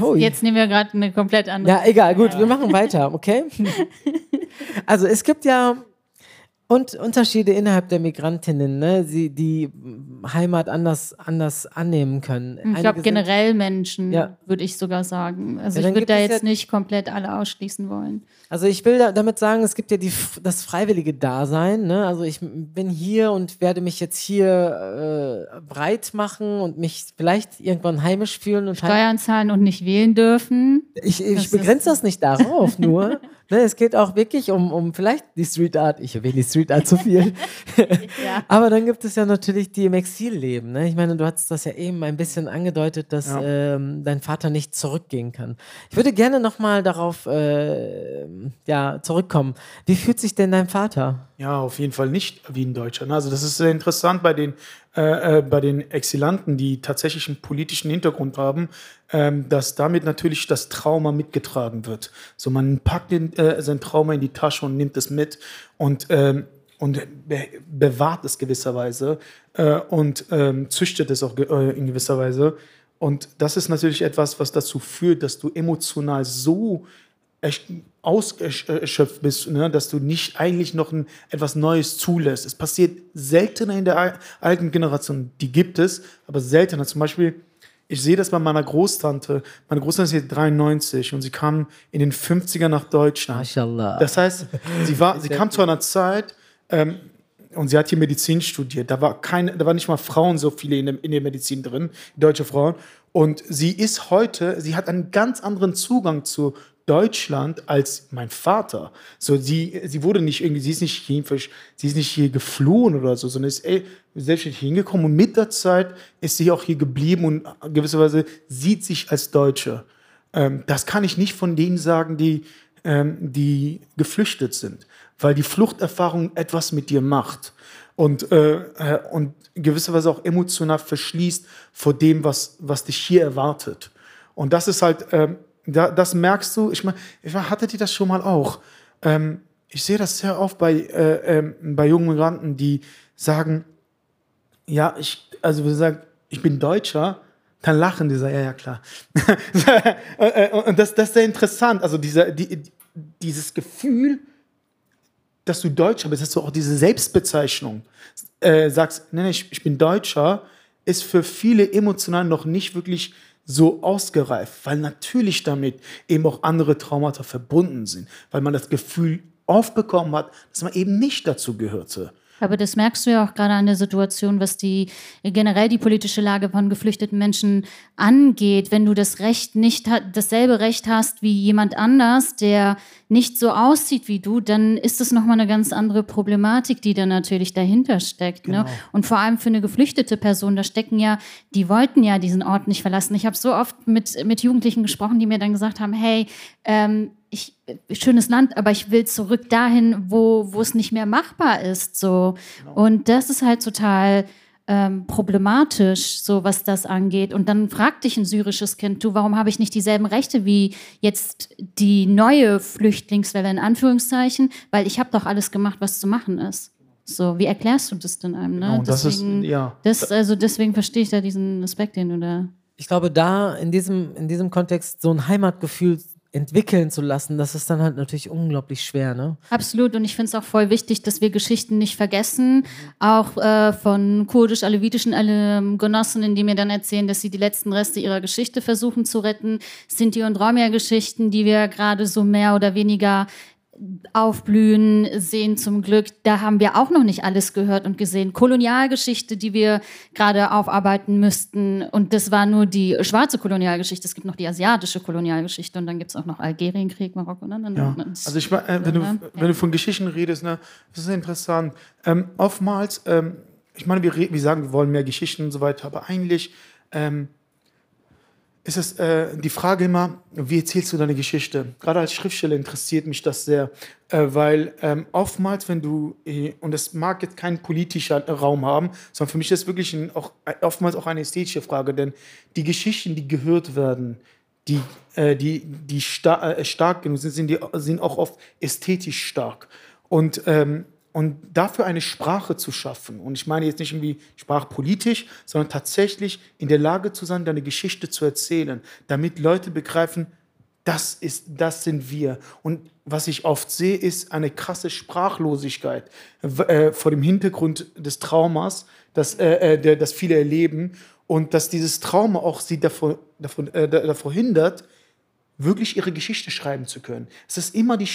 Ui. Jetzt nehmen wir gerade eine komplett andere. Ja, egal, gut, wir machen weiter, okay? [laughs] also es gibt ja und Unterschiede innerhalb der Migrantinnen, ne, sie, die Heimat anders, anders annehmen können. Ich Einige glaube generell Menschen, Ja. würde ich sogar sagen. Also Ja, ich würde da jetzt ja- nicht komplett alle ausschließen wollen. Also ich will da, damit sagen, es gibt ja die, das freiwillige Dasein. Ne? Also ich bin hier und werde mich jetzt hier äh, breit machen und mich vielleicht irgendwann heimisch fühlen. Und Steuern zahlen und nicht wählen dürfen. ich das ich ist- begrenze das nicht darauf nur. [laughs] Ne, es geht auch wirklich um, um vielleicht die Street Art. Ich erwähne die Street Art zu viel. [laughs] Ja. Aber dann gibt es ja natürlich die im Exil leben. Ne? Ich meine, du hast das ja eben ein bisschen angedeutet, dass ähm, dein Vater nicht zurückgehen kann. Ich würde gerne nochmal darauf äh, ja, zurückkommen. Wie fühlt sich denn dein Vater? Ja, auf jeden Fall nicht wie ein Deutscher. ne? Also das ist sehr interessant bei den, äh, äh, bei den Exilanten, die tatsächlich einen politischen Hintergrund haben, ähm, dass damit natürlich das Trauma mitgetragen wird. So man packt den, äh, sein Trauma in die Tasche und nimmt es mit und, ähm, und be bewahrt es gewisserweise äh, und ähm, züchtet es auch ge äh, in gewisser Weise. Und das ist natürlich etwas, was dazu führt, dass du emotional so echt ausgeschöpft bist, ne, dass du nicht eigentlich noch ein, etwas Neues zulässt. Es passiert seltener in der al- alten Generation. Die gibt es, aber seltener. Zum Beispiel, ich sehe das bei meiner Großtante. Meine Großtante ist jetzt 93 und sie kam in den 50er nach Deutschland. Mashallah. Das heißt, sie, war, sie kam zu einer Zeit, ähm, und sie hat hier Medizin studiert. Da war keine, da waren nicht mal Frauen so viele in, der- in der Medizin drin, deutsche Frauen. Und sie ist heute, sie hat einen ganz anderen Zugang zu Deutschland als mein Vater. So, sie, sie wurde nicht irgendwie, sie ist nicht hier, sie ist nicht hier geflohen oder so, sondern ist ey, selbstständig hingekommen und mit der Zeit ist sie auch hier geblieben und gewisserweise sieht sich als Deutsche. Ähm, das kann ich nicht von denen sagen, die, ähm, die geflüchtet sind, weil die Fluchterfahrung etwas mit dir macht und, äh, äh, und gewisserweise auch emotional verschließt vor dem, was, was dich hier erwartet. Und das ist halt, ähm, da, das merkst du, ich meine, ich mein, hattet ihr das schon mal auch? Ähm, ich sehe das sehr oft bei, äh, ähm, bei jungen Migranten, die sagen, ja, ich, also wir sagen, ich bin Deutscher, dann lachen die so, ja, ja, klar. [laughs] Äh, und das, das ist sehr interessant, also dieser, die, dieses Gefühl, dass du Deutscher bist, dass du auch diese Selbstbezeichnung äh, sagst, nee, ich, ich bin Deutscher, ist für viele emotional noch nicht wirklich so ausgereift, weil natürlich damit eben auch andere Traumata verbunden sind, weil man das Gefühl oft bekommen hat, dass man eben nicht dazu gehörte. Aber das merkst du ja auch gerade an der Situation, was die generell die politische Lage von geflüchteten Menschen angeht. Wenn du das Recht nicht dasselbe Recht hast wie jemand anders, der nicht so aussieht wie du, dann ist das nochmal eine ganz andere Problematik, die da natürlich dahinter steckt. Ne? Genau. Ne? Und vor allem für eine geflüchtete Person, da stecken ja, die wollten ja diesen Ort nicht verlassen. Ich habe so oft mit, mit Jugendlichen gesprochen, die mir dann gesagt haben, hey, ähm, ich, schönes Land, aber ich will zurück dahin, wo, wo es nicht mehr machbar ist. So. Genau. Und das ist halt total ähm, problematisch, so was das angeht. Und dann fragt dich ein syrisches Kind, du, warum habe ich nicht dieselben Rechte wie jetzt die neue Flüchtlingswelle in Anführungszeichen? Weil ich habe doch alles gemacht, was zu machen ist. So, wie erklärst du das denn einem? Ne? Genau, deswegen, das ist, ja. Das, also deswegen verstehe ich da diesen Aspekt, den du da. Ich glaube, da in diesem, in diesem Kontext so ein Heimatgefühl entwickeln zu lassen, das ist dann halt natürlich unglaublich schwer. Ne? Absolut. Und ich finde es auch voll wichtig, dass wir Geschichten nicht vergessen. Auch äh, von kurdisch-alevitischen äh, Genossinnen, die mir dann erzählen, dass sie die letzten Reste ihrer Geschichte versuchen zu retten. Sinti und Romja-Geschichten, die wir gerade so mehr oder weniger aufblühen sehen zum Glück. Da haben wir auch noch nicht alles gehört und gesehen. Kolonialgeschichte, die wir gerade aufarbeiten müssten. Und das war nur die schwarze Kolonialgeschichte. Es gibt noch die asiatische Kolonialgeschichte und dann gibt es auch noch Algerienkrieg, Marokko. Und dann, ja. Also ich äh, wenn, du, wenn du von Geschichten redest, ne, das ist interessant. Ähm, oftmals, ähm, ich meine, wir, wir sagen, wir wollen mehr Geschichten und so weiter, aber eigentlich ähm, ist es äh, die Frage immer, wie erzählst du deine Geschichte? Gerade als Schriftsteller interessiert mich das sehr, äh, weil ähm, oftmals, wenn du, äh, und es mag jetzt keinen politischen Raum haben, sondern für mich ist es wirklich ein, auch, oftmals auch eine ästhetische Frage, denn die Geschichten, die gehört werden, die, äh, die, die sta äh, stark genug sind, sind, die, sind auch oft ästhetisch stark. Und ähm, und dafür eine Sprache zu schaffen, und ich meine jetzt nicht irgendwie sprachpolitisch, sondern tatsächlich in der Lage zu sein, deine Geschichte zu erzählen, damit Leute begreifen, das, ist, das sind wir. Und was ich oft sehe, ist eine krasse Sprachlosigkeit äh, vor dem Hintergrund des Traumas, das, äh, äh, der, das viele erleben und dass dieses Trauma auch sie davor, davor, äh, davor hindert, wirklich ihre Geschichte schreiben zu können. Es ist immer die,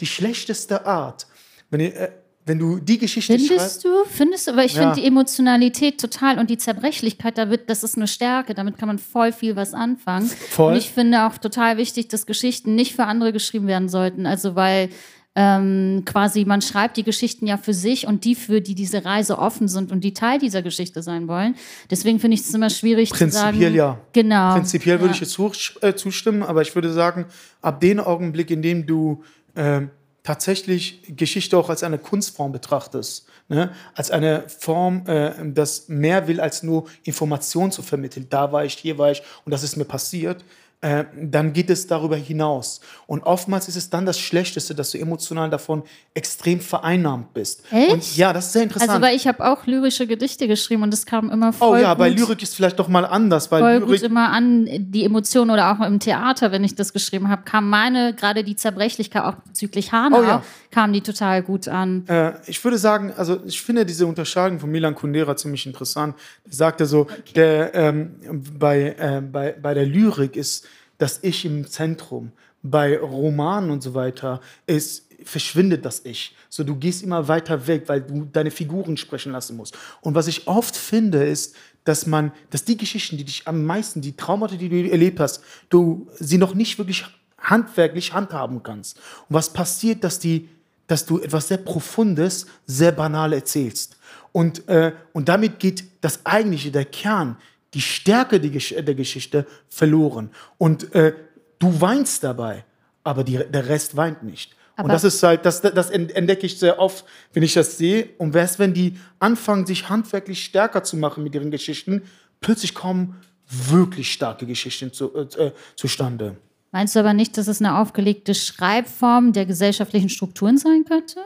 die schlechteste Art. Wenn ihr, äh, wenn du die Geschichte Findest schreibst. du? Findest du? Aber ich ja. finde die Emotionalität total und die Zerbrechlichkeit, da wird, das ist eine Stärke, damit kann man voll viel was anfangen. Voll. Und ich finde auch total wichtig, dass Geschichten nicht für andere geschrieben werden sollten. Also weil ähm, quasi man schreibt die Geschichten ja für sich und die für die diese Reise offen sind und die Teil dieser Geschichte sein wollen. Deswegen finde ich es immer schwierig zu sagen. Prinzipiell ja. Genau. Prinzipiell würde ich jetzt äh, zustimmen, aber ich würde sagen, ab dem Augenblick, in dem du äh, tatsächlich Geschichte auch als eine Kunstform betrachtest, ne? als eine Form, äh, das mehr will, als nur Informationen zu vermitteln. Da war ich, hier war ich und das ist mir passiert. Äh, dann geht es darüber hinaus. Und oftmals ist es dann das Schlechteste, dass du emotional davon extrem vereinnahmt bist. Echt? Und ja, das ist sehr interessant. Also, weil ich habe auch lyrische Gedichte geschrieben und das kam immer voll Oh ja, gut, bei Lyrik ist vielleicht doch mal anders. Weil voll Lyrik gut immer an, die Emotionen oder auch im Theater, wenn ich das geschrieben habe, kam meine, gerade die Zerbrechlichkeit auch bezüglich Hanau, oh ja. Kam die total gut an. Äh, ich würde sagen, also ich finde diese Unterscheidung von Milan Kundera ziemlich interessant. Er sagte so, okay. der, ähm, bei, äh, bei, bei der Lyrik ist das Ich im Zentrum. Bei Romanen und so weiter ist, verschwindet das Ich. So, du gehst immer weiter weg, weil du deine Figuren sprechen lassen musst. Und was ich oft finde, ist, dass man, dass die Geschichten, die dich am meisten, die Traumata, die du erlebt hast, du sie noch nicht wirklich handwerklich handhaben kannst. Und was passiert, dass die, dass du etwas sehr Profundes, sehr banal erzählst. Und, äh, und damit geht das eigentliche, der Kern, die Stärke der Geschichte verloren. Und äh, du weinst dabei, aber die, der Rest weint nicht. Aber und das ist halt, das, das entdecke ich sehr oft, wenn ich das sehe. Und was, wenn die anfangen, sich handwerklich stärker zu machen mit ihren Geschichten, plötzlich kommen wirklich starke Geschichten zu, äh, zustande. Meinst du aber nicht, dass es eine aufgelegte Schreibform der gesellschaftlichen Strukturen sein könnte?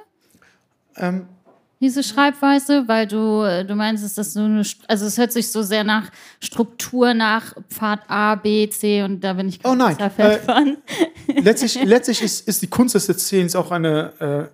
Ähm, diese Schreibweise, weil du, äh, du meinst, ist das so eine, also es hört sich so sehr nach Struktur, nach Pfad A, B, C und da bin ich Oh nein, Fan äh, von. [laughs] letztlich, letztlich ist, ist die Kunst des Erzählens auch eine,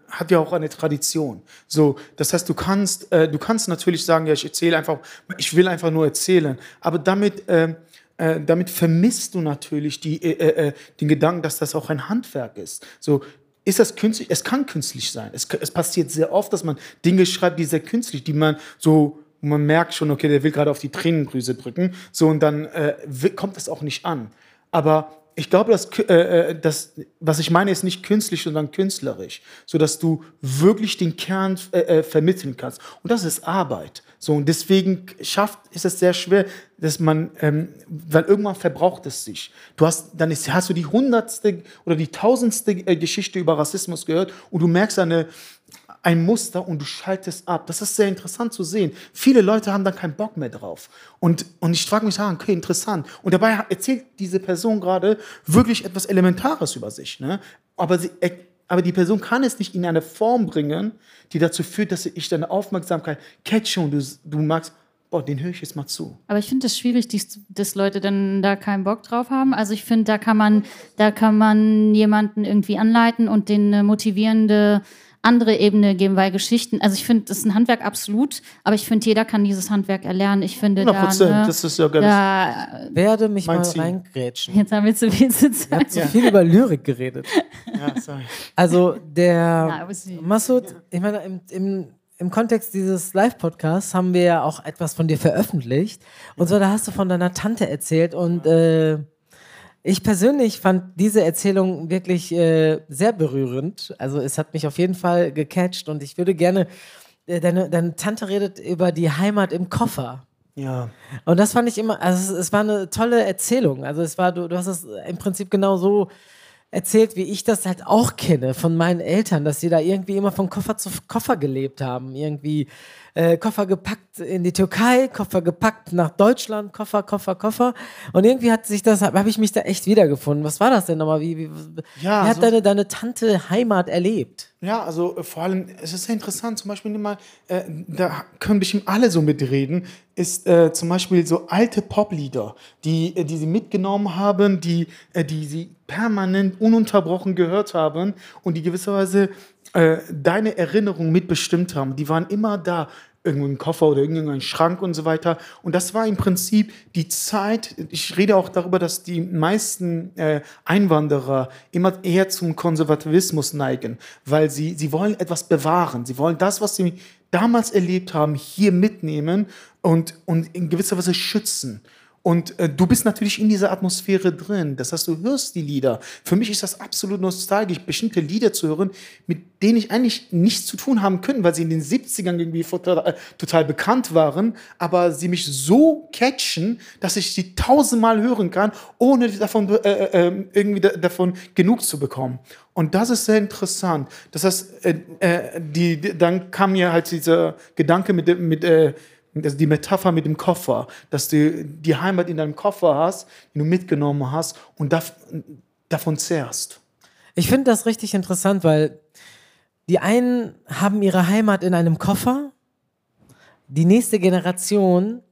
äh, hat ja auch eine Tradition. So, das heißt, du kannst, äh, du kannst natürlich sagen, ja, ich erzähle einfach, ich will einfach nur erzählen, aber damit, äh, äh, damit vermisst du natürlich die, äh, äh, den Gedanken, dass das auch ein Handwerk ist. So, ist das künstlich? Es kann künstlich sein. Es, es passiert sehr oft, dass man Dinge schreibt, die sehr künstlich, die man so man merkt schon, okay, der will gerade auf die Tränendrüse drücken, so und dann äh, kommt es auch nicht an. Aber ich glaube, dass, äh, äh, das, was ich meine, ist nicht künstlich, sondern künstlerisch, so dass du wirklich den Kern äh, äh, vermitteln kannst. Und das ist Arbeit. So und deswegen schafft ist es sehr schwer, dass man, ähm, weil irgendwann verbraucht es sich. Du hast, dann ist, hast du die hundertste oder die tausendste äh, Geschichte über Rassismus gehört und du merkst eine ein Muster und du schaltest ab. Das ist sehr interessant zu sehen. Viele Leute haben dann keinen Bock mehr drauf. Und, und ich frage mich, ah, okay, interessant. Und dabei erzählt diese Person gerade wirklich etwas Elementares über sich. Ne? Aber, sie, aber die Person kann es nicht in eine Form bringen, die dazu führt, dass ich deine Aufmerksamkeit catche und du, du magst, boah, den höre ich jetzt mal zu. Aber ich finde es das schwierig, dass Leute dann da keinen Bock drauf haben. Also ich finde, da kann man, da kann man jemanden irgendwie anleiten und den eine motivierende andere Ebene geben, weil Geschichten, also ich finde, das ist ein Handwerk absolut, aber ich finde, jeder kann dieses Handwerk erlernen. Ich finde 100 Prozent, da, ne, das ist ja ganz da, Werde mich mal Ziel. reingrätschen. Jetzt haben wir zu viel zu Ihr Zeit. habt so viel über Lyrik geredet. [laughs] ja, sorry. Also der Ja, ich meine, im, im, im Kontext dieses Live-Podcasts haben wir ja auch etwas von dir veröffentlicht. Und zwar, da hast du von deiner Tante erzählt. Und äh, ich persönlich fand diese Erzählung wirklich äh, sehr berührend. Also es hat mich auf jeden Fall gecatcht und ich würde gerne, äh, deine, deine Tante redet über die Heimat im Koffer. Ja. Und das fand ich immer, also es, es war eine tolle Erzählung. Also es war, du, du hast es im Prinzip genau so erzählt, wie ich das halt auch kenne von meinen Eltern, dass sie da irgendwie immer von Koffer zu Koffer gelebt haben. Irgendwie äh, Koffer gepackt in die Türkei, Koffer gepackt nach Deutschland, Koffer, Koffer, Koffer. Und irgendwie hat sich das, habe ich mich da echt wiedergefunden. Was war das denn nochmal? Wie, wie, Ja, wie hat so- deine, deine Tante Heimat erlebt? Ja, also äh, vor allem, es ist sehr interessant, zum Beispiel mal, äh, da können bestimmt alle so mitreden, ist äh, zum Beispiel so alte Poplieder, die, äh, die sie mitgenommen haben, die, äh, die sie permanent ununterbrochen gehört haben und die gewisserweise äh, deine Erinnerung mitbestimmt haben. Die waren immer da, irgendwo im Koffer oder irgendein Schrank und so weiter. Und das war im Prinzip die Zeit, ich rede auch darüber, dass die meisten äh, Einwanderer immer eher zum Konservativismus neigen, weil sie, sie wollen etwas bewahren. Sie wollen das, was sie damals erlebt haben, hier mitnehmen und, und in gewisser Weise schützen. Und äh, du bist natürlich in dieser Atmosphäre drin. Das heißt, du hörst die Lieder. Für mich ist das absolut nostalgisch, bestimmte Lieder zu hören, mit denen ich eigentlich nichts zu tun haben könnte, weil sie in den 70ern irgendwie total, äh, total bekannt waren, aber sie mich so catchen, dass ich sie tausendmal hören kann, ohne davon, äh, äh, irgendwie da, davon genug zu bekommen. Und das ist sehr interessant. Das heißt, äh, äh, die, dann kam mir halt dieser Gedanke mit, mit also die Metapher mit dem Koffer, dass du die Heimat in deinem Koffer hast, den du mitgenommen hast und dav davon zehrst. Ich finde das richtig interessant, weil die einen haben ihre Heimat in einem Koffer, die nächste Generation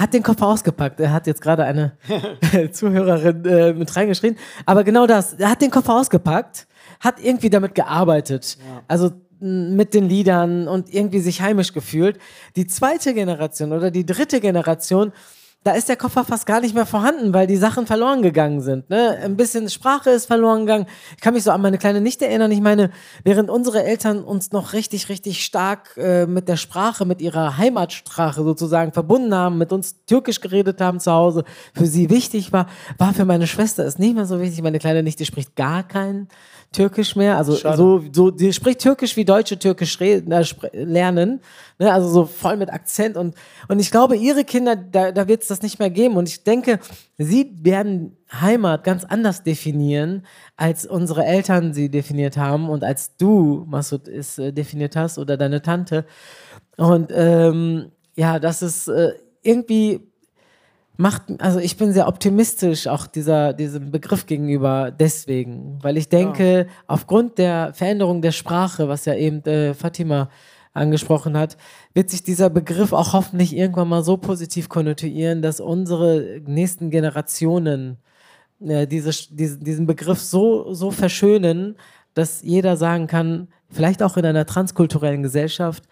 hat den Koffer ausgepackt. Er hat jetzt gerade eine [laughs] Zuhörerin äh, mit reingeschrien. Aber genau das, er hat den Koffer ausgepackt, hat irgendwie damit gearbeitet. Also m, mit den Liedern und irgendwie sich heimisch gefühlt. Die zweite Generation oder die dritte Generation, da ist der Koffer fast gar nicht mehr vorhanden, weil die Sachen verloren gegangen sind. Ne? Ein bisschen Sprache ist verloren gegangen. Ich kann mich so an meine kleine Nichte erinnern. Ich meine, während unsere Eltern uns noch richtig, richtig stark äh, mit der Sprache, mit ihrer Heimatsprache sozusagen verbunden haben, mit uns Türkisch geredet haben zu Hause, für sie wichtig war, war für meine Schwester es nicht mehr so wichtig. Meine kleine Nichte spricht gar kein Türkisch mehr. Also Schade. so, so, die spricht Türkisch wie Deutsche Türkisch reden, äh, lernen. Ne? Also so voll mit Akzent. Und, und ich glaube, ihre Kinder, da, da wird es das nicht mehr geben. Und ich denke, sie werden Heimat ganz anders definieren, als unsere Eltern sie definiert haben und als du, Masud, es äh, definiert hast oder deine Tante. Und ähm, ja, das ist äh, irgendwie macht, also ich bin sehr optimistisch auch dieser, diesem Begriff gegenüber deswegen, weil ich denke, aufgrund der Veränderung der Sprache, was ja eben äh, Fatima angesprochen hat, wird sich dieser Begriff auch hoffentlich irgendwann mal so positiv konnotieren, dass unsere nächsten Generationen äh, diese, diesen, diesen Begriff so, so verschönen, dass jeder sagen kann, vielleicht auch in einer transkulturellen Gesellschaft,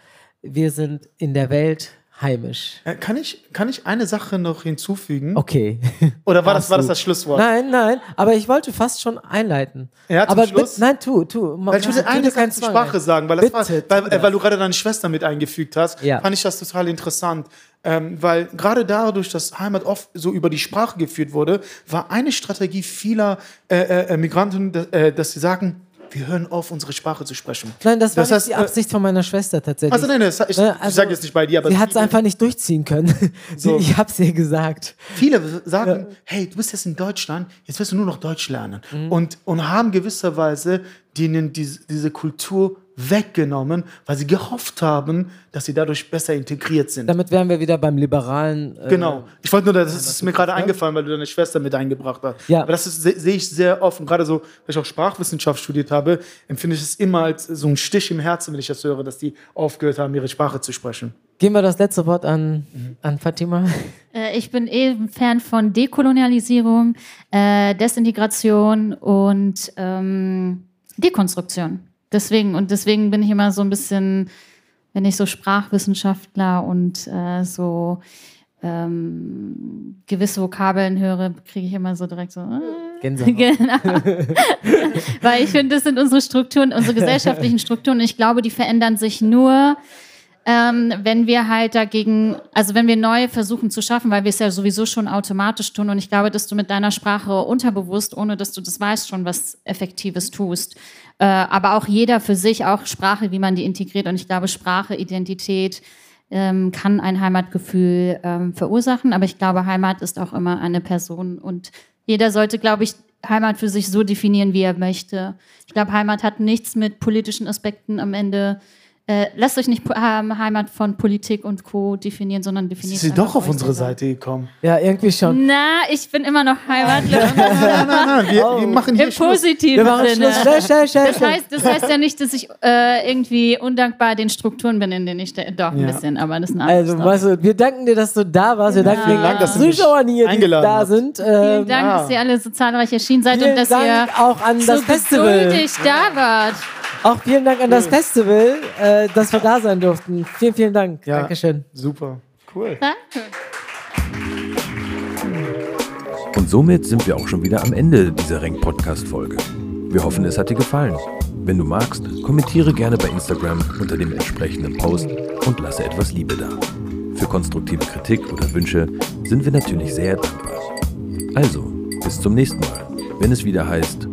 wir sind in der Welt heimisch. Äh, Kann ich, kann ich eine Sache noch hinzufügen? Okay. [laughs] Oder war das, war das das. Schlusswort? Nein, nein, aber ich wollte fast schon einleiten. Ja, zum aber Schluss? bitte- nein, tu, tu. Weil ich würde eine Sache zur Sprache ein. sagen, weil, das war, Bitte, weil, äh, weil du gerade deine Schwester mit eingefügt hast, Ja. fand ich das total interessant. Ähm, weil gerade dadurch, dass Heimat oft so über die Sprache geführt wurde, war eine Strategie vieler äh, äh, Migranten, dass, äh, dass sie sagen, wir hören auf, unsere Sprache zu sprechen. Nein, das war Das nicht heißt, die Absicht von meiner Schwester tatsächlich. Also nein, das- ich, Ne, ich sage jetzt nicht bei dir, aber sie hat es einfach nicht durchziehen können. [laughs] So. Ich hab's ihr gesagt. Viele sagen, hey, du bist jetzt in Deutschland, jetzt wirst du nur noch Deutsch lernen. Mhm. Und, und haben gewisserweise denen diese, diese Kultur weggenommen, weil sie gehofft haben, dass sie dadurch besser integriert sind. Damit wären wir wieder beim liberalen. Äh, Genau. Ich wollte nur, das ist mir gerade eingefallen, weil du deine Schwester mit eingebracht hast. Ja. Aber das ist- se- sehe ich sehr oft. Und gerade so, weil ich auch Sprachwissenschaft studiert habe, empfinde ich es immer als so ein Stich im Herzen, wenn ich das höre, dass die aufgehört haben, ihre Sprache zu sprechen. Geben wir das letzte Wort an, an Fatima. Äh, ich bin eh ein Fan von Dekolonialisierung, äh, Desintegration und ähm, Dekonstruktion. Deswegen, und deswegen bin ich immer so ein bisschen, wenn ich so Sprachwissenschaftler und äh, so ähm, gewisse Vokabeln höre, kriege ich immer so direkt so. Äh, Gänsehaut. [laughs] Genau. Weil ich finde, das sind unsere Strukturen, unsere [laughs] gesellschaftlichen Strukturen. Und ich glaube, die verändern sich nur, ähm, wenn wir halt dagegen, also wenn wir neu versuchen zu schaffen, weil wir es ja sowieso schon automatisch tun. Und ich glaube, dass du mit deiner Sprache unterbewusst, ohne dass du das weißt, schon was Effektives tust. Äh, aber auch jeder für sich, auch Sprache, wie man die integriert. Und ich glaube, Sprache, Identität, ähm, kann ein Heimatgefühl ähm, verursachen. Aber ich glaube, Heimat ist auch immer eine Person und jeder sollte, glaube ich, Heimat für sich so definieren, wie er möchte. Ich glaube, Heimat hat nichts mit politischen Aspekten am Ende. Äh, lasst euch nicht ähm, Heimat von Politik und Co. definieren, sondern definiert Ist sie doch auf unsere selber. Seite gekommen? Ja, irgendwie schon. Na, ich bin immer noch heimatlos. [laughs] Nein, nein, nein, wir, wir machen hier Im Schluss. positiven Wir machen Sinne. Schluss. Schnell, schnell, schnell. Das heißt, das heißt ja nicht, dass ich äh, irgendwie undankbar den Strukturen bin, in denen ich ste- doch ein Ja. bisschen, aber das ist eine andere Also, Story. weißt du, wir danken dir, dass du da warst. Wir danken Vielen den Dank, dass du mich Zuschauern hier, die eingeladen da hast. sind. Vielen Ähm, Dank, ah. dass ihr alle so zahlreich erschienen seid Vielen und dass Dank ihr auch an so das Festival. geduldig da wart. Auch vielen Dank an das Festival, äh, dass wir da sein durften. Vielen, vielen Dank. Ja. Dankeschön. Super. Cool. Danke. Und somit sind wir auch schon wieder am Ende dieser Renk-Podcast-Folge. Wir hoffen, es hat dir gefallen. Wenn du magst, kommentiere gerne bei Instagram unter dem entsprechenden Post und lasse etwas Liebe da. Für konstruktive Kritik oder Wünsche sind wir natürlich sehr dankbar. Also, bis zum nächsten Mal, wenn es wieder heißt.